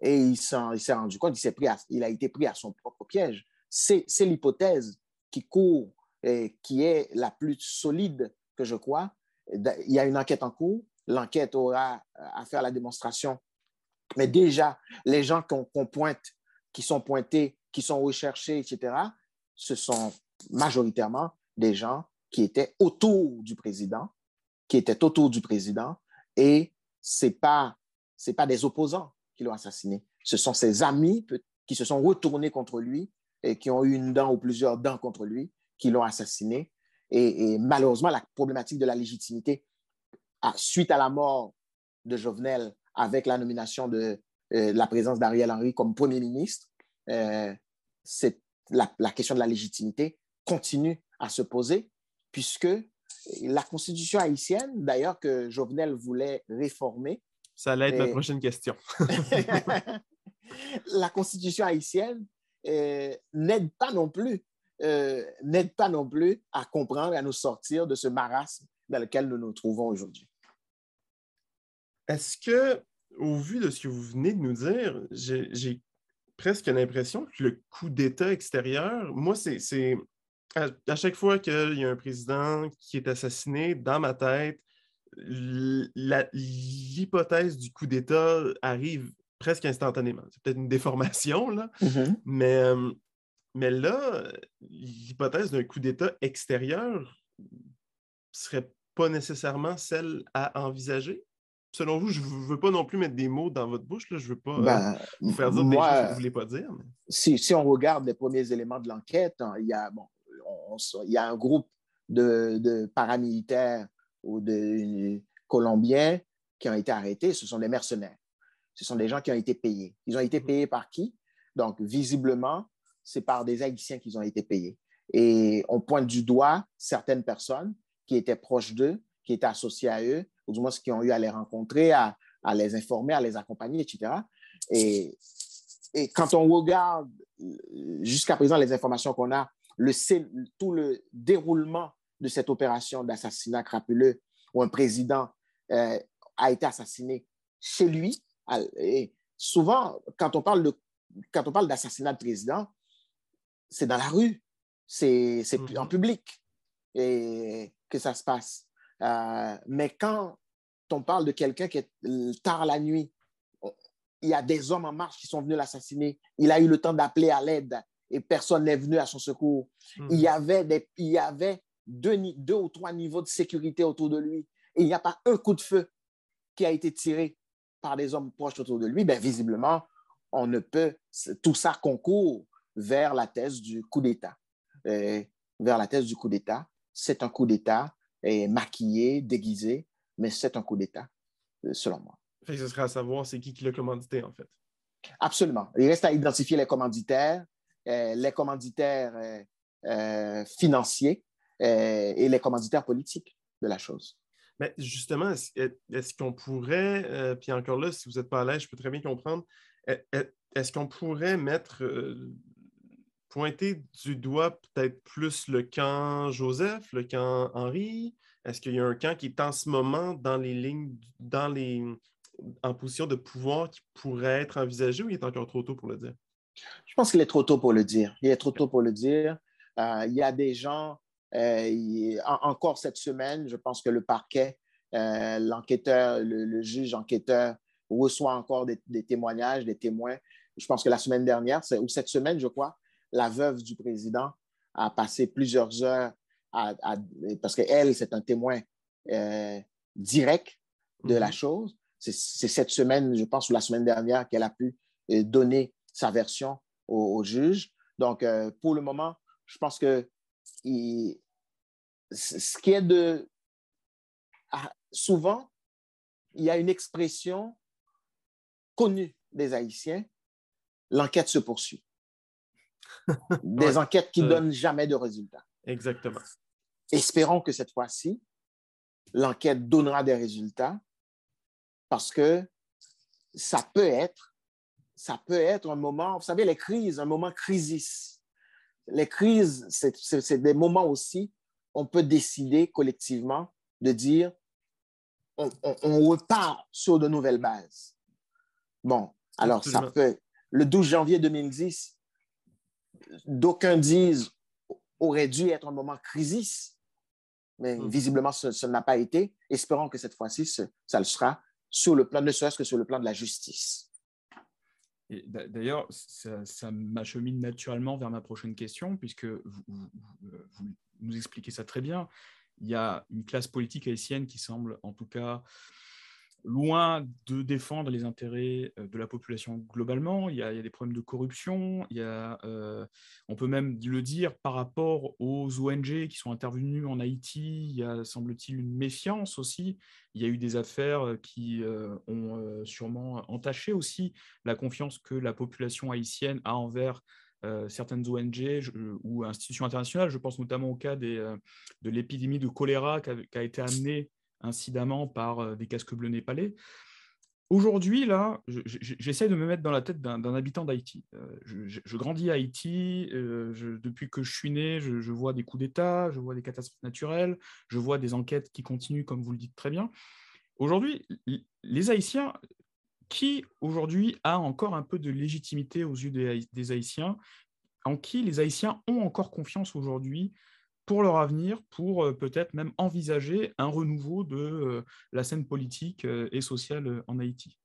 Et il s'est rendu compte, il, pris il a été pris à son propre piège. C'est l'hypothèse qui court et qui est la plus solide que je crois. Il y a une enquête en cours. L'enquête aura à faire la démonstration. Mais déjà, les gens qu'on pointe, qui sont pointés, qui sont recherchés, etc., ce sont majoritairement des gens qui étaient autour du président, qui étaient autour du président, et ce n'est pas, pas des opposants qui l'ont assassiné. Ce sont ses amis qui se sont retournés contre lui et qui ont eu une dent ou plusieurs dents contre lui, qui l'ont assassiné. Et, malheureusement, la problématique de la légitimité, suite à la mort de Jovenel, avec la nomination de euh, la présence d'Ariel Henry comme Premier ministre, euh, la, la, question de la légitimité continue à se poser, puisque la constitution haïtienne, d'ailleurs, que Jovenel voulait réformer. Ça allait être ma prochaine question. la constitution haïtienne euh, n'aide pas non plus euh, n'aide pas non plus à comprendre, à nous sortir de ce marasme dans lequel nous nous trouvons aujourd'hui. Est-ce que, au vu de ce que vous venez de nous dire, j'ai presque l'impression que le coup d'État extérieur, moi, c'est à, à, chaque fois qu'il y a un président qui est assassiné, dans ma tête, l'hypothèse du coup d'État arrive presque instantanément. C'est peut-être une déformation, là, mm-hmm. mais, euh, mais là, l'hypothèse d'un coup d'État extérieur serait pas nécessairement celle à envisager. Selon vous, je ne veux pas non plus mettre des mots dans votre bouche, là, je ne veux pas euh, ben, vous faire dire des choses que vous ne voulez pas dire. Si, si, on regarde les premiers éléments de l'enquête, hein, il, y a, bon, il y a un groupe de, de paramilitaires ou de Colombiens qui ont été arrêtés, ce sont des mercenaires ce sont des gens qui ont été payés. Ils ont été mhm. payés par qui? Donc, visiblement, c'est par des Haïtiens qu'ils ont été payés. Et on pointe du doigt certaines personnes qui étaient proches d'eux, qui étaient associées à eux, ou du moins qui ont eu à les rencontrer, à, les informer, à les accompagner, etc. Et et quand on regarde jusqu'à présent les informations qu'on a, le, tout le déroulement de cette opération d'assassinat crapuleux où un président euh, a été assassiné chez lui. Et souvent, quand on parle de quand on parle d'assassinat de président, c'est dans la rue, c'est mm-hmm. en public et que ça se passe. Euh, mais quand on parle de quelqu'un qui est tard la nuit, il y a des hommes en marche qui sont venus l'assassiner. Il a eu le temps d'appeler à l'aide et personne n'est venu à son secours. Hmm. Il y avait, des, il y avait deux, deux ou trois niveaux de sécurité autour de lui et il n'y a pas un coup de feu qui a été tiré par des hommes proches autour de lui. Bien, visiblement, on ne peut, tout ça concourt vers la thèse du coup d'État. vers la thèse du coup d'État. C'est un coup d'État maquillé, déguisé, mais c'est un coup d'État, euh, selon moi. ce serait à savoir c'est qui qui l'a commandité, en fait. Absolument. Il reste à identifier les commanditaires, euh, les commanditaires euh, financiers et les commanditaires politiques de la chose. Mais justement, est-ce qu'on pourrait, puis encore là, si vous n'êtes pas à l'aise, je peux très bien comprendre, est-ce qu'on pourrait mettre, pointer du doigt peut-être plus le camp Joseph, le camp Henri, est-ce qu'il y a un camp qui est en ce moment dans les lignes, dans les, en position de pouvoir qui pourrait être envisagé ou il est encore trop tôt pour le dire? Je pense qu'il est trop tôt pour le dire. Il est trop tôt pour le dire. Euh, il y a des gens, euh, encore cette semaine, je pense que le parquet, euh, l'enquêteur, le, juge enquêteur reçoit encore des, des, témoignages, des témoins. Je pense que la semaine dernière, ou cette semaine, je crois, la veuve du président a passé plusieurs heures parce qu'elle, c'est un témoin direct de la mhm. chose. C'est cette semaine, je pense, ou la semaine dernière, qu'elle a pu donner sa version au, juge. Donc, euh, pour le moment, je pense que ce qui est de... Ah, souvent, il y a une expression connue des Haïtiens, l'enquête se poursuit. des enquêtes qui ne donnent jamais de résultats. Exactement. Espérons que cette fois-ci, l'enquête donnera des résultats parce que ça peut être, ça peut être un moment, vous savez, les crises, un moment crisis. Les crises, c'est des moments aussi, on peut décider collectivement de dire, on, repart sur de nouvelles bases. Bon, alors ça peut, le 12 janvier 2010, d'aucuns disent aurait dû être un moment crisis, mais mm. visiblement, ce, n'a pas été. Espérons que cette fois-ci, ça le sera, sur le plan, ne serait-ce que sur le plan de la justice. D'ailleurs, ça, m'achemine naturellement vers ma prochaine question, puisque vous, vous, nous expliquez ça très bien. Il y a une classe politique haïtienne qui semble, en tout cas, loin de défendre les intérêts euh, de la population globalement. Il y a, des problèmes de corruption. Il y a, euh, on peut même le dire par rapport aux ONG qui sont intervenues en Haïti. Il y a, semble-t-il, une méfiance aussi. Il y a eu des affaires euh, qui ont sûrement entaché aussi la confiance que la population haïtienne a envers certaines ONG ou institutions internationales. Je pense notamment au cas de l'épidémie de choléra qui a été amenée incidemment par euh, des casques bleus népalais. Aujourd'hui, là, j'essaie de me mettre dans la tête d'un habitant d'Haïti. Euh, je, grandis à Haïti, euh, depuis que je suis né, je, vois des coups d'État, je vois des catastrophes naturelles, je vois des enquêtes qui continuent, comme vous le dites très bien. Aujourd'hui, les Haïtiens, qui aujourd'hui a encore un peu de légitimité aux yeux des Haïtiens, en qui les Haïtiens ont encore confiance aujourd'hui pour leur avenir, pour euh, peut-être même envisager un renouveau de euh, la scène politique euh, et sociale en Haïti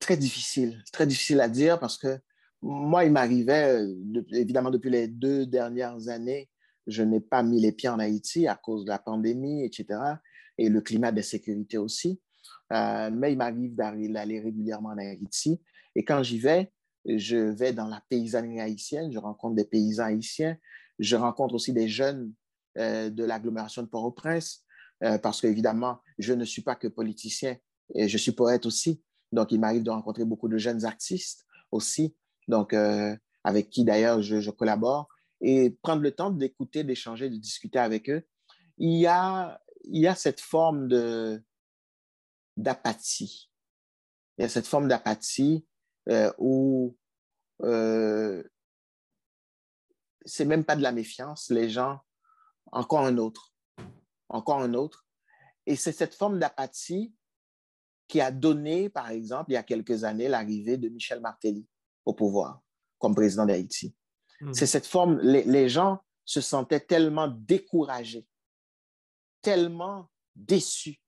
Très difficile, très difficile à dire parce que moi, il m'arrivait, évidemment, depuis les deux dernières années, je n'ai pas mis les pieds en Haïti à cause de la pandémie, etc., et le climat de sécurité aussi. mais il m'arrive d'aller régulièrement en Haïti. Et quand j'y vais, je vais dans la paysannerie haïtienne, je rencontre des paysans haïtiens, je rencontre aussi des jeunes euh, de l'agglomération de Port-au-Prince, euh, parce qu'évidemment, je ne suis pas que politicien, et je suis poète aussi. Donc, il m'arrive de rencontrer beaucoup de jeunes artistes aussi, donc euh, avec qui d'ailleurs je, collabore, et prendre le temps d'écouter, d'échanger, de discuter avec eux. Il y a, il y a cette forme de, d'apathie. Il y a cette forme d'apathie euh, où c'est même pas de la méfiance, les gens, encore un autre, encore un autre. Et c'est cette forme d'apathie qui a donné, par exemple, il y a quelques années, l'arrivée de Michel Martelly au pouvoir comme président d'Haïti. Hmm. C'est cette forme, les, les, gens se sentaient tellement découragés, tellement déçus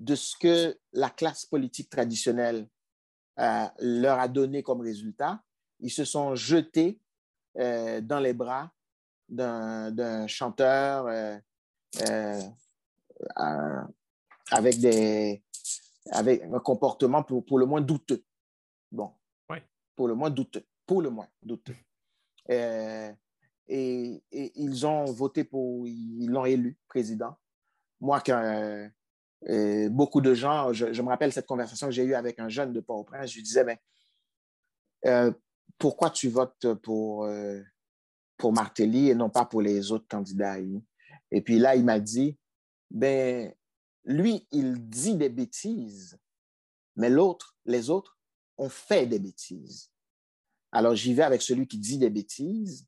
de ce que la classe politique traditionnelle euh, leur a donné comme résultat. Ils se sont jetés euh, dans les bras d'un chanteur euh, avec, des, avec un comportement pour, pour le moins douteux. Bon, pour le moins douteux, pour le moins douteux. et, et, ils ont voté pour, ils l'ont élu président. Moi, quand, beaucoup de gens, je, me rappelle cette conversation que j'ai eue avec un jeune de Port-au-Prince, je lui disais, ben, euh, pourquoi tu votes pour, euh, pour Martelly et non pas pour les autres candidats? Et puis là, il m'a dit, ben, lui, il dit des bêtises, mais l'autre, les autres, ont fait des bêtises. Alors, j'y vais avec celui qui dit des bêtises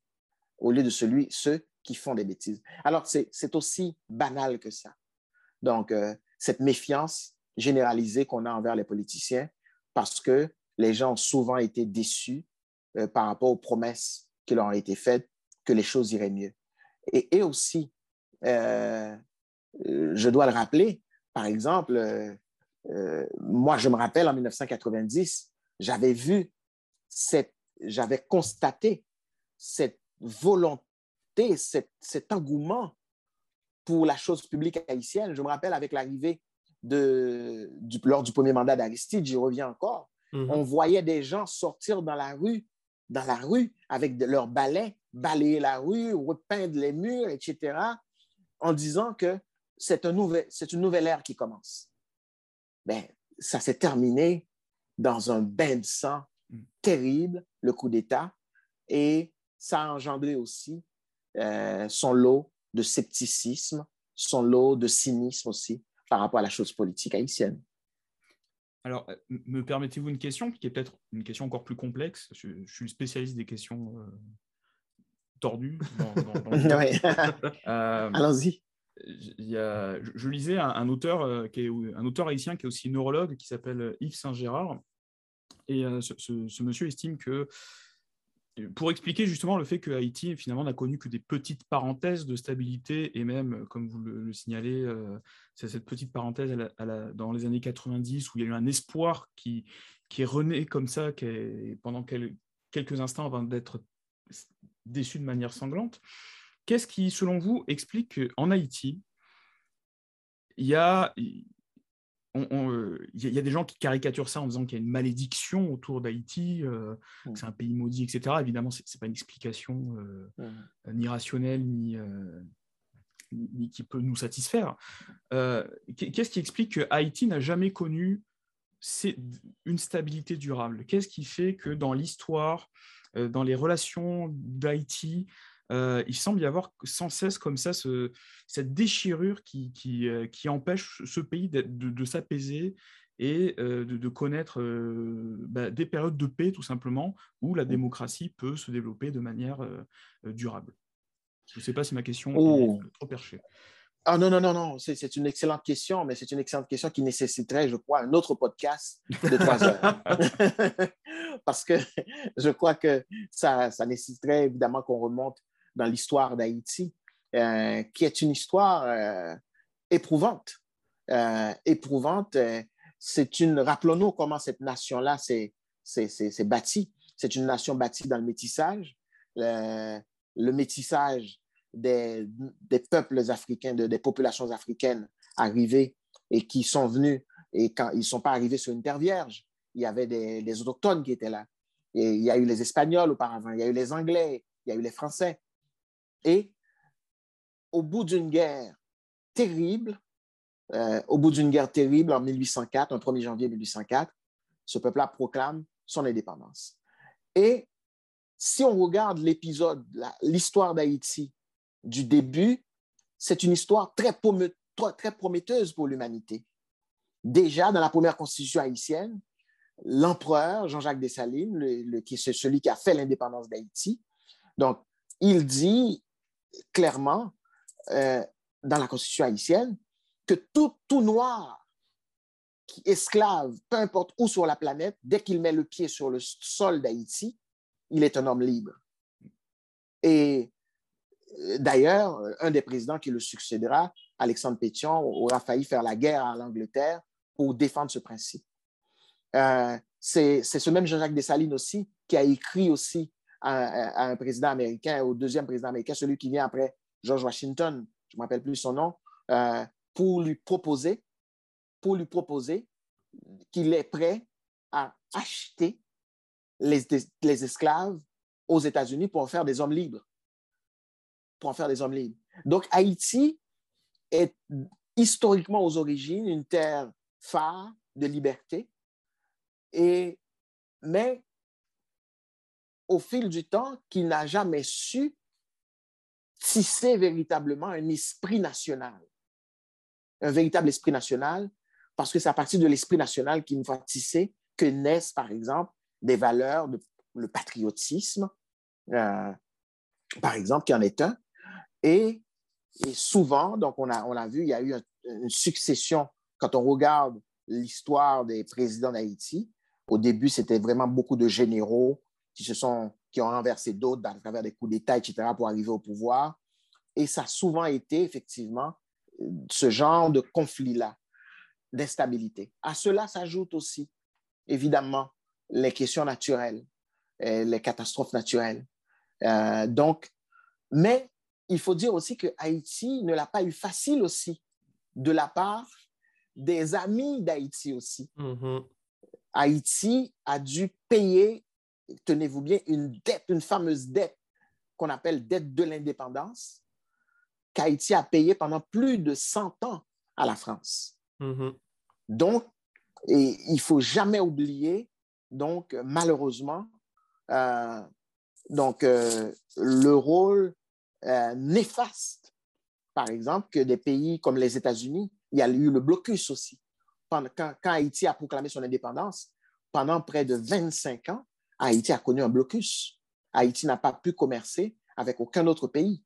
au lieu de celui, ceux qui font des bêtises. Alors, c'est aussi banal que ça. Donc, euh, cette méfiance généralisée qu'on a envers les politiciens parce que les gens ont souvent été déçus euh, par rapport aux promesses qui leur ont été faites que les choses iraient mieux. Et, aussi, euh, je dois le rappeler, par exemple, euh, moi, je me rappelle en 1990, j'avais vu, cette, j'avais constaté cette volonté, cet engouement pour la chose publique haïtienne. Je me rappelle avec l'arrivée de, du, lors du premier mandat d'Aristide, j'y reviens encore, mhm. on voyait des gens sortir dans la rue, dans la rue avec leurs balais, balayer la rue, repeindre les murs, etc., en disant que c'est un c'est une nouvelle ère qui commence. Ben, ça s'est terminé dans un bain de sang mm. terrible, le coup d'État, et ça a engendré aussi euh, son lot de scepticisme, son lot de cynisme aussi par rapport à la chose politique haïtienne. Alors, euh, me permettez-vous une question qui est peut-être une question encore plus complexe? Je, suis spécialiste des questions euh, tordues. Euh, Allons-y. Je, je, lisais un, auteur qui est un auteur haïtien qui est aussi neurologue qui s'appelle Yves Saint-Gérard et ce, monsieur estime que pour expliquer justement le fait que Haïti finalement n'a connu que des petites parenthèses de stabilité et même, comme vous le, signalez, euh, c'est cette petite parenthèse dans les années 90 où il y a eu un espoir qui, qui est rené comme ça, qui pendant quelques instants avant d'être déçu de manière sanglante. Qu'est-ce qui, selon vous, explique qu'en Haïti, il y a, euh, il y, a des gens qui caricaturent ça en disant qu'il y a une malédiction autour d'Haïti, euh, mmh. que c'est un pays maudit, etc. Évidemment, ce n'est pas une explication euh, mmh. ni rationnelle, ni, ni, qui peut nous satisfaire. Qu'est-ce qui explique que Haïti n'a jamais connu une stabilité durable? Qu'est-ce qui fait que dans l'histoire, dans les relations d'Haïti, euh, il semble y avoir sans cesse comme ça cette déchirure qui, qui, euh, empêche ce pays de, s'apaiser et euh, de, connaître bah, des périodes de paix, tout simplement, où la mmh. démocratie peut se développer de manière durable. Je ne sais pas si ma question est oh. trop perchée. Ah non, non, non, non, c'est une excellente question, mais c'est une excellente question qui nécessiterait, je crois, un autre podcast de trois heures. Parce que je crois que ça, ça nécessiterait évidemment qu'on remonte dans l'histoire d'Haïti, euh, qui est une histoire euh, éprouvante. Euh, éprouvante, c'est une. Rappelons-nous comment cette nation-là s'est bâtie. C'est une nation bâtie dans le métissage. Le, métissage des, peuples africains, des populations africaines arrivées et qui sont venus, et quand ils ne sont pas arrivés sur une terre vierge, il y avait des, des, autochtones qui étaient là. Et il y a eu les Espagnols auparavant, il y a eu les Anglais, il y a eu les Français. Et au bout d'une guerre terrible, euh, au bout d'une guerre terrible en 1804, un 1er janvier 1804, ce peuple-là proclame son indépendance. Et si on regarde l'épisode, l'histoire d'Haïti du début, c'est une histoire très, prometteuse pour l'humanité. Déjà, dans la première constitution haïtienne, l'empereur Jean-Jacques Dessalines, qui est celui qui a fait l'indépendance d'Haïti. Donc, il dit clairement euh, dans la constitution haïtienne que tout, tout noir qui esclave, peu importe où sur la planète, dès qu'il met le pied sur le sol d'Haïti, il est un homme libre. Et euh, d'ailleurs, un des présidents qui le succédera, Alexandre Pétion, aura failli faire la guerre à l'Angleterre pour défendre ce principe. Euh, c'est ce même Jean-Jacques Dessalines aussi qui a écrit aussi à, un président américain, au deuxième président américain, celui qui vient après George Washington, je ne me rappelle plus son nom, euh, pour lui proposer, pour lui proposer qu'il est prêt à acheter les, les esclaves aux États-Unis pour en faire des hommes libres. Pour en faire des hommes libres. Donc, Haïti est historiquement aux origines une terre phare de liberté, et, mais au fil du temps, qui n'a jamais su tisser véritablement un esprit national, un véritable esprit national, parce que c'est à partir de l'esprit national qu'il va tisser que naissent, par exemple, des valeurs, de, le patriotisme, euh, par exemple, qui en est un. Et, souvent, donc on a, on vu, il y a eu une succession, quand on regarde l'histoire des présidents d'Haïti, au début, c'était vraiment beaucoup de généraux qui, se sont, qui ont renversé d'autres à travers des coups d'État, etc., pour arriver au pouvoir. Et ça a souvent été, effectivement, ce genre de conflit-là, d'instabilité. À cela s'ajoutent aussi, évidemment, les questions naturelles, les catastrophes naturelles. Euh, donc, mais il faut dire aussi que Haïti ne l'a pas eu facile aussi de la part des amis d'Haïti aussi. Mm-hmm. Haïti a dû payer, tenez-vous bien, une dette, une fameuse dette qu'on appelle dette de l'indépendance, qu'Haïti a payé pendant plus de 100 ans à la France. Mm-hmm. Donc, et il faut jamais oublier, donc malheureusement, euh, donc euh, le rôle euh, néfaste, par exemple, que des pays comme les États-Unis, il y a eu le blocus aussi quand, Haïti a proclamé son indépendance, pendant près de 25 ans, Haïti a connu un blocus. Haïti n'a pas pu commercer avec aucun autre pays.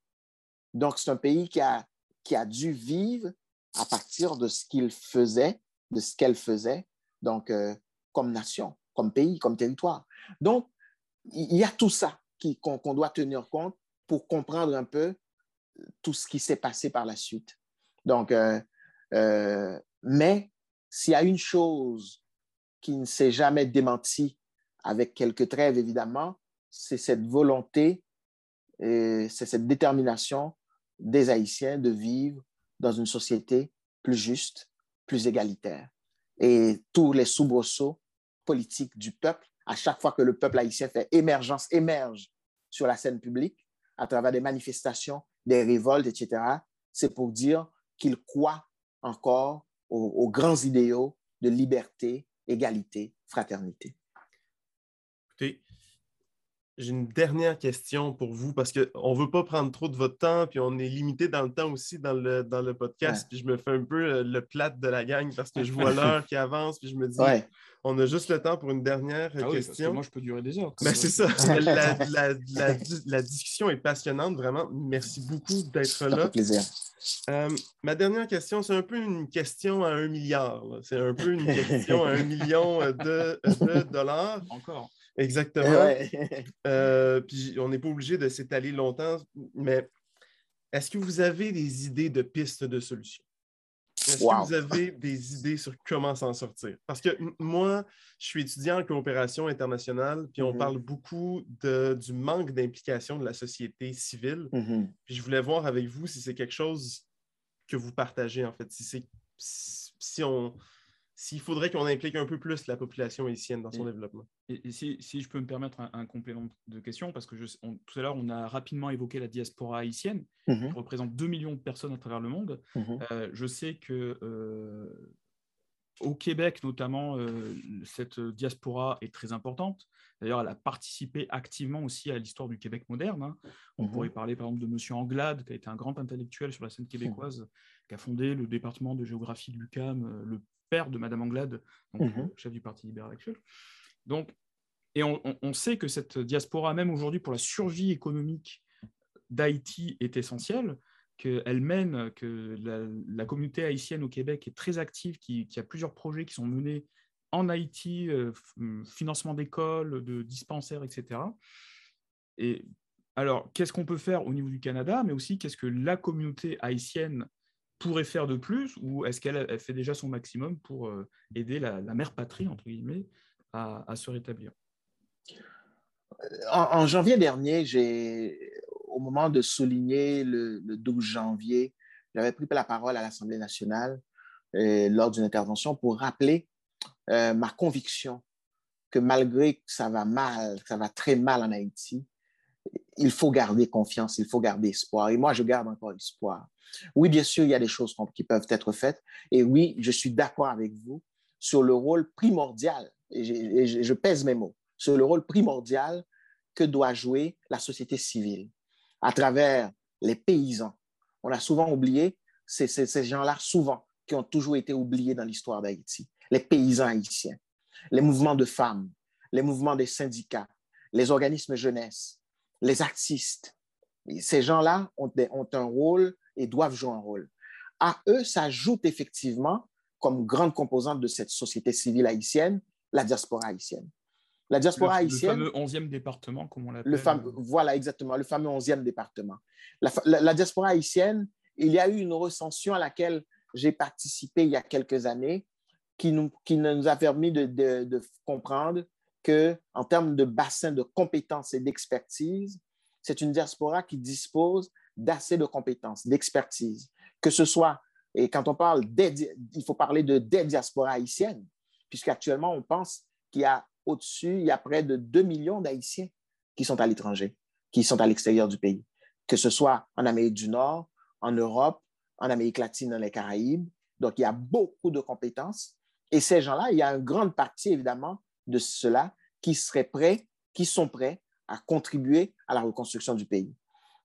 Donc, c'est un pays qui a, qui a dû vivre à partir de ce qu'il faisait, de ce qu'elle faisait, donc euh, comme nation, comme pays, comme territoire. Donc, il y a tout ça qu'on doit tenir compte pour comprendre un peu tout ce qui s'est passé par la suite. Donc, euh, euh, mais s'il y a une chose qui ne s'est jamais démentie, avec quelques trêves évidemment, c'est cette volonté, c'est cette détermination des Haïtiens de vivre dans une société plus juste, plus égalitaire. Et tous les soubresauts politiques du peuple, à chaque fois que le peuple haïtien fait émergence, émerge sur la scène publique, à travers des manifestations, des révoltes, etc., c'est pour dire qu'il croit encore aux, grands idéaux de liberté, égalité, fraternité. J'ai une dernière question pour vous parce qu'on ne veut pas prendre trop de votre temps, puis on est limité dans le temps aussi dans le, dans le podcast, puis je me fais un peu euh, le plat de la gang parce que je vois l'heure qui avance, puis je me dis, on a juste le temps pour une dernière ah question. moi, je peux durer des heures. Ben, c'est ça. la, la, la, discussion est passionnante, vraiment. Merci beaucoup d'être là. Ça fait plaisir. Euh, ma dernière question, c'est un peu une question à un milliard. C'est un peu une question à un million de, de dollars. Encore. Exactement. Euh, puis on n'est pas obligé de s'étaler longtemps, mais est-ce que vous avez des idées de pistes de solutions? Est-ce que vous avez des idées sur comment s'en sortir? Parce que moi, je suis étudiant en coopération internationale, puis on mm-hmm. parle beaucoup de, du manque d'implication de la société civile. Mm-hmm. Puis je voulais voir avec vous si c'est quelque chose que vous partagez, en fait. Si c'est si on s'il faudrait qu'on implique un peu plus la population haïtienne dans son développement. Et, si, je peux me permettre un, complément de question, parce que je, tout à l'heure, on a rapidement évoqué la diaspora haïtienne, mhm. qui représente 2 millions de personnes à travers le monde. Mhm. Euh, je sais que euh, au Québec, notamment, euh, cette diaspora est très importante. D'ailleurs, elle a participé activement aussi à l'histoire du Québec moderne. Hein. On mhm. pourrait parler par exemple de M. Anglade, qui a été un grand intellectuel sur la scène québécoise, qui a fondé le département de géographie de l'UCAM, le père de Madame Anglade, donc, Mhm. chef du Parti libéral actuel. Donc, et on, on- on sait que cette diaspora, même aujourd'hui, pour la survie économique d'Haïti, est essentielle, qu'elle mène, que la, la communauté haïtienne au Québec est très active, qui, qui a plusieurs projets qui sont menés en Haïti, euh, f- financement d'écoles, de dispensaires, etc. Et alors, qu'est-ce qu'on peut faire au niveau du Canada, mais aussi qu'est-ce que la communauté haïtienne pourrait faire de plus, ou est-ce qu'elle elle fait déjà son maximum pour euh, aider la, mère patrie, entre guillemets, à, se rétablir? En, janvier dernier, j'ai, au moment de souligner le, le 12 janvier, j'avais pris la parole à l'Assemblée nationale euh, lors d'une intervention pour rappeler euh, ma conviction que malgré que ça va mal, que ça va très mal en Haïti, il faut garder confiance, il faut garder espoir. Et moi, je garde encore espoir. Oui, bien sûr, il y a des choses qui peuvent être faites. Et oui, je suis d'accord avec vous sur le rôle primordial, et je pèse mes mots, sur le rôle primordial que doit jouer la société civile à travers les paysans. On a souvent oublié ces, ces- ces gens-là, souvent, qui ont toujours été oubliés dans l'histoire d'Haïti. Les paysans haïtiens, les mouvements de femmes, les mouvements des syndicats, les organismes jeunesse, les artistes. Et ces gens-là ont, un rôle et doivent jouer un rôle. À eux s'ajoute effectivement, comme grande composante de cette société civile haïtienne, la diaspora haïtienne. La diaspora le, le haïtienne, fameux 11e département, comme on l'appelle. le fameux, voilà exactement, le fameux 11e département. La, fa- la- la diaspora haïtienne, il y a eu une recension à laquelle j'ai participé il y a quelques années qui nous, qui nous a permis de, de- de comprendre que en termes de bassin de compétences et d'expertise, c'est une diaspora qui dispose d'assez de compétences, d'expertise, que ce soit, et quand on parle des, il faut parler de des diasporas haïtiennes, puisqu'actuellement, on pense qu'il y a au-dessus, il y a près de 2 millions d'Haïtiens qui sont à l'étranger, qui sont à l'extérieur du pays, que ce soit en Amérique du Nord, en Europe, en Amérique latine, dans les Caraïbes. Donc, il y a beaucoup de compétences. Et ces gens-là, il y a une grande partie, évidemment, de ceux-là qui seraient prêts, qui sont prêts à contribuer à la reconstruction du pays.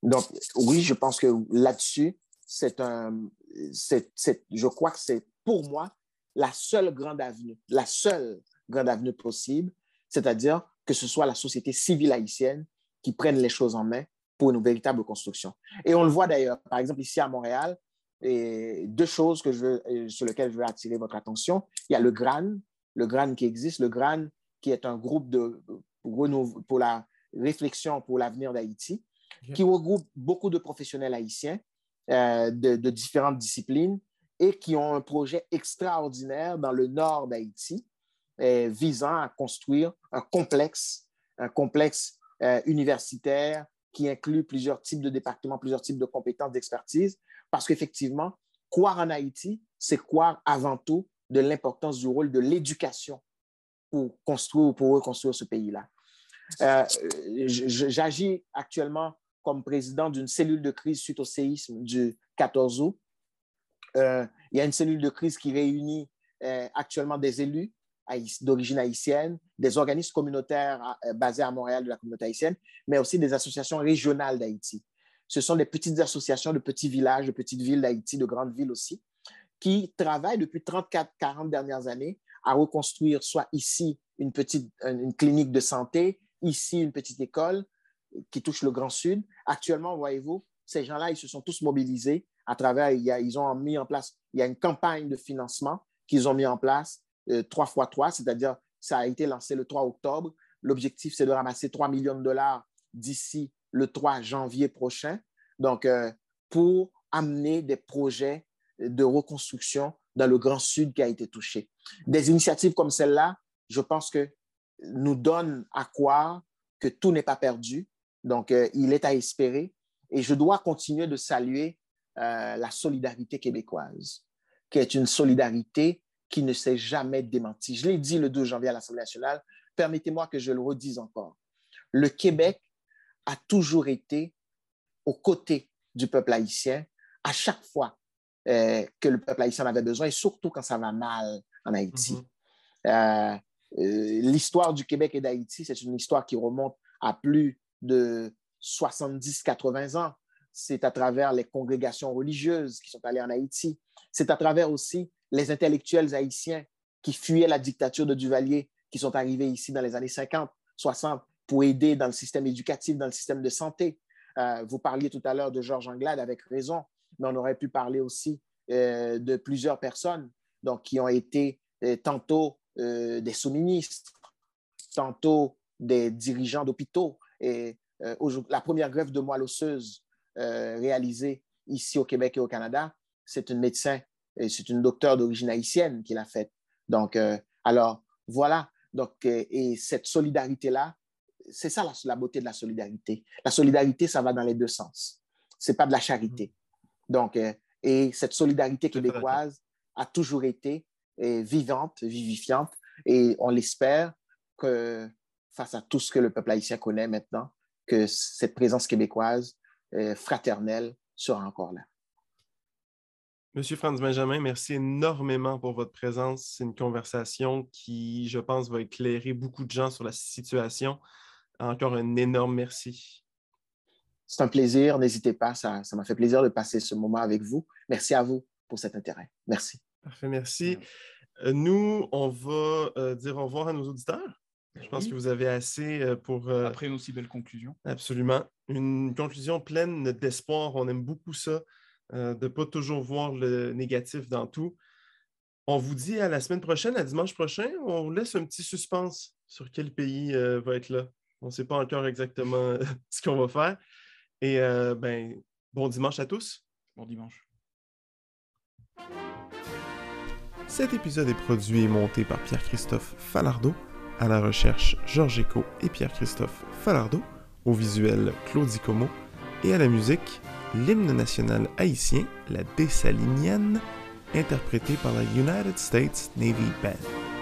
Donc, oui, je pense que là-dessus, c'est un, c'est, je crois que c'est pour moi la seule grande avenue, la seule grande avenue possible, c'est-à-dire que ce soit la société civile haïtienne qui prenne les choses en main pour une véritable construction. Et on le voit d'ailleurs, par exemple, ici à Montréal, deux choses que je veux, euh, sur lesquelles je veux attirer votre attention. Il y a le GRAN, le GRAN qui existe, le GRAN qui est un groupe de, pour, la réflexion pour l'avenir d'Haïti, qui regroupe beaucoup de professionnels haïtiens euh, de, de différentes disciplines et qui ont un projet extraordinaire dans le nord d'Haïti euh, visant à construire un complexe, un complexe euh, universitaire qui inclut plusieurs types de départements, plusieurs types de compétences, d'expertise, parce qu'effectivement, croire en Haïti, c'est croire avant tout de l'importance du rôle de l'éducation pour construire ou pour reconstruire ce pays-là. Euh, je- J'agis actuellement comme président d'une cellule de crise suite au séisme du 14 août. Euh, il y a une cellule de crise qui réunit euh, actuellement des élus d'origine haïtienne, des organismes communautaires euh, basés à Montréal de la communauté haïtienne, mais aussi des associations régionales d'Haïti. Ce sont des petites associations de petits villages, de petites villes d'Haïti, de grandes villes aussi, qui travaillent depuis 34-40 dernières années à reconstruire soit ici une petite une clinique de santé, ici une petite école qui touche le Grand Sud. Actuellement, voyez-vous, ces gens-là, ils se sont tous mobilisés à travers, il y a, ils ont mis en place, il y a une campagne de financement qu'ils ont mis en place, euh, 3 x 3, c'est-à-dire ça a été lancé le 3 octobre. L'objectif, c'est de ramasser 3 millions de dollars d'ici le 3 janvier prochain. Donc, euh, pour amener des projets de reconstruction dans le Grand Sud qui a été touché. Des initiatives comme celle-là, je pense que nous donnent à croire que tout n'est pas perdu. Donc, euh, il est à espérer. Et je dois continuer de saluer euh, la solidarité québécoise, qui est une solidarité qui ne s'est jamais démentie. Je l'ai dit le 12 janvier à l'Assemblée nationale. Permettez-moi que je le redise encore. Le Québec a toujours été aux côtés du peuple haïtien à chaque fois euh, que le peuple haïtien en avait besoin, et surtout quand ça va mal en Haïti. Mhm. Euh, euh, l'histoire du Québec et d'Haïti, c'est une histoire qui remonte à plus de 70-80 ans. C'est à travers les congrégations religieuses qui sont allées en Haïti. C'est à travers aussi les intellectuels haïtiens qui fuyaient la dictature de Duvalier, qui sont arrivés ici dans les années 50, 60, pour aider dans le système éducatif, dans le système de santé. Euh, vous parliez tout à l'heure de Georges Anglade avec raison, mais on aurait pu parler aussi euh, de plusieurs personnes donc, qui ont été euh, tantôt des sous-ministres, tantôt des dirigeants d'hôpitaux. Et la première greffe de moelle osseuse réalisée ici au Québec et au Canada, c'est une médecin, c'est une docteure d'origine haïtienne qui l'a faite. Donc, alors, voilà. Donc, et cette solidarité-là, c'est ça la, beauté de la solidarité. La solidarité, ça va dans les deux sens. C'est pas de la charité. Donc, euh, et cette solidarité québécoise a toujours été euh, vivante, vivifiante, et on l'espère que face à tout ce que le peuple haïtien connaît maintenant, que cette présence québécoise euh, fraternelle sera encore là. Monsieur Franz Benjamin, merci énormément pour votre présence. C'est une conversation qui, je pense, va éclairer beaucoup de gens sur la situation. Encore un énorme merci. C'est un plaisir. N'hésitez pas. Ça, m'a fait plaisir de passer ce moment avec vous. Merci à vous pour cet intérêt. Merci. Parfait, merci. Euh, nous, on va euh, dire au revoir à nos auditeurs. Je pense que vous avez assez euh, pour. Après une aussi belle conclusion. Absolument. Une conclusion pleine d'espoir. On aime beaucoup ça, de ne pas toujours voir le négatif dans tout. On vous dit à la semaine prochaine, à dimanche prochain. On laisse un petit suspense sur quel pays va être là. On ne sait pas encore exactement ce qu'on va faire. Et euh, ben, bon dimanche à tous. Bon dimanche. Cet épisode est produit et monté par Pierre-Christophe Falardeau, à la recherche Georges Eco et Pierre-Christophe Falardeau, au visuel Claudie Como et à la musique l'hymne national haïtien, la Dessalinienne, interprété par la United States Navy Band.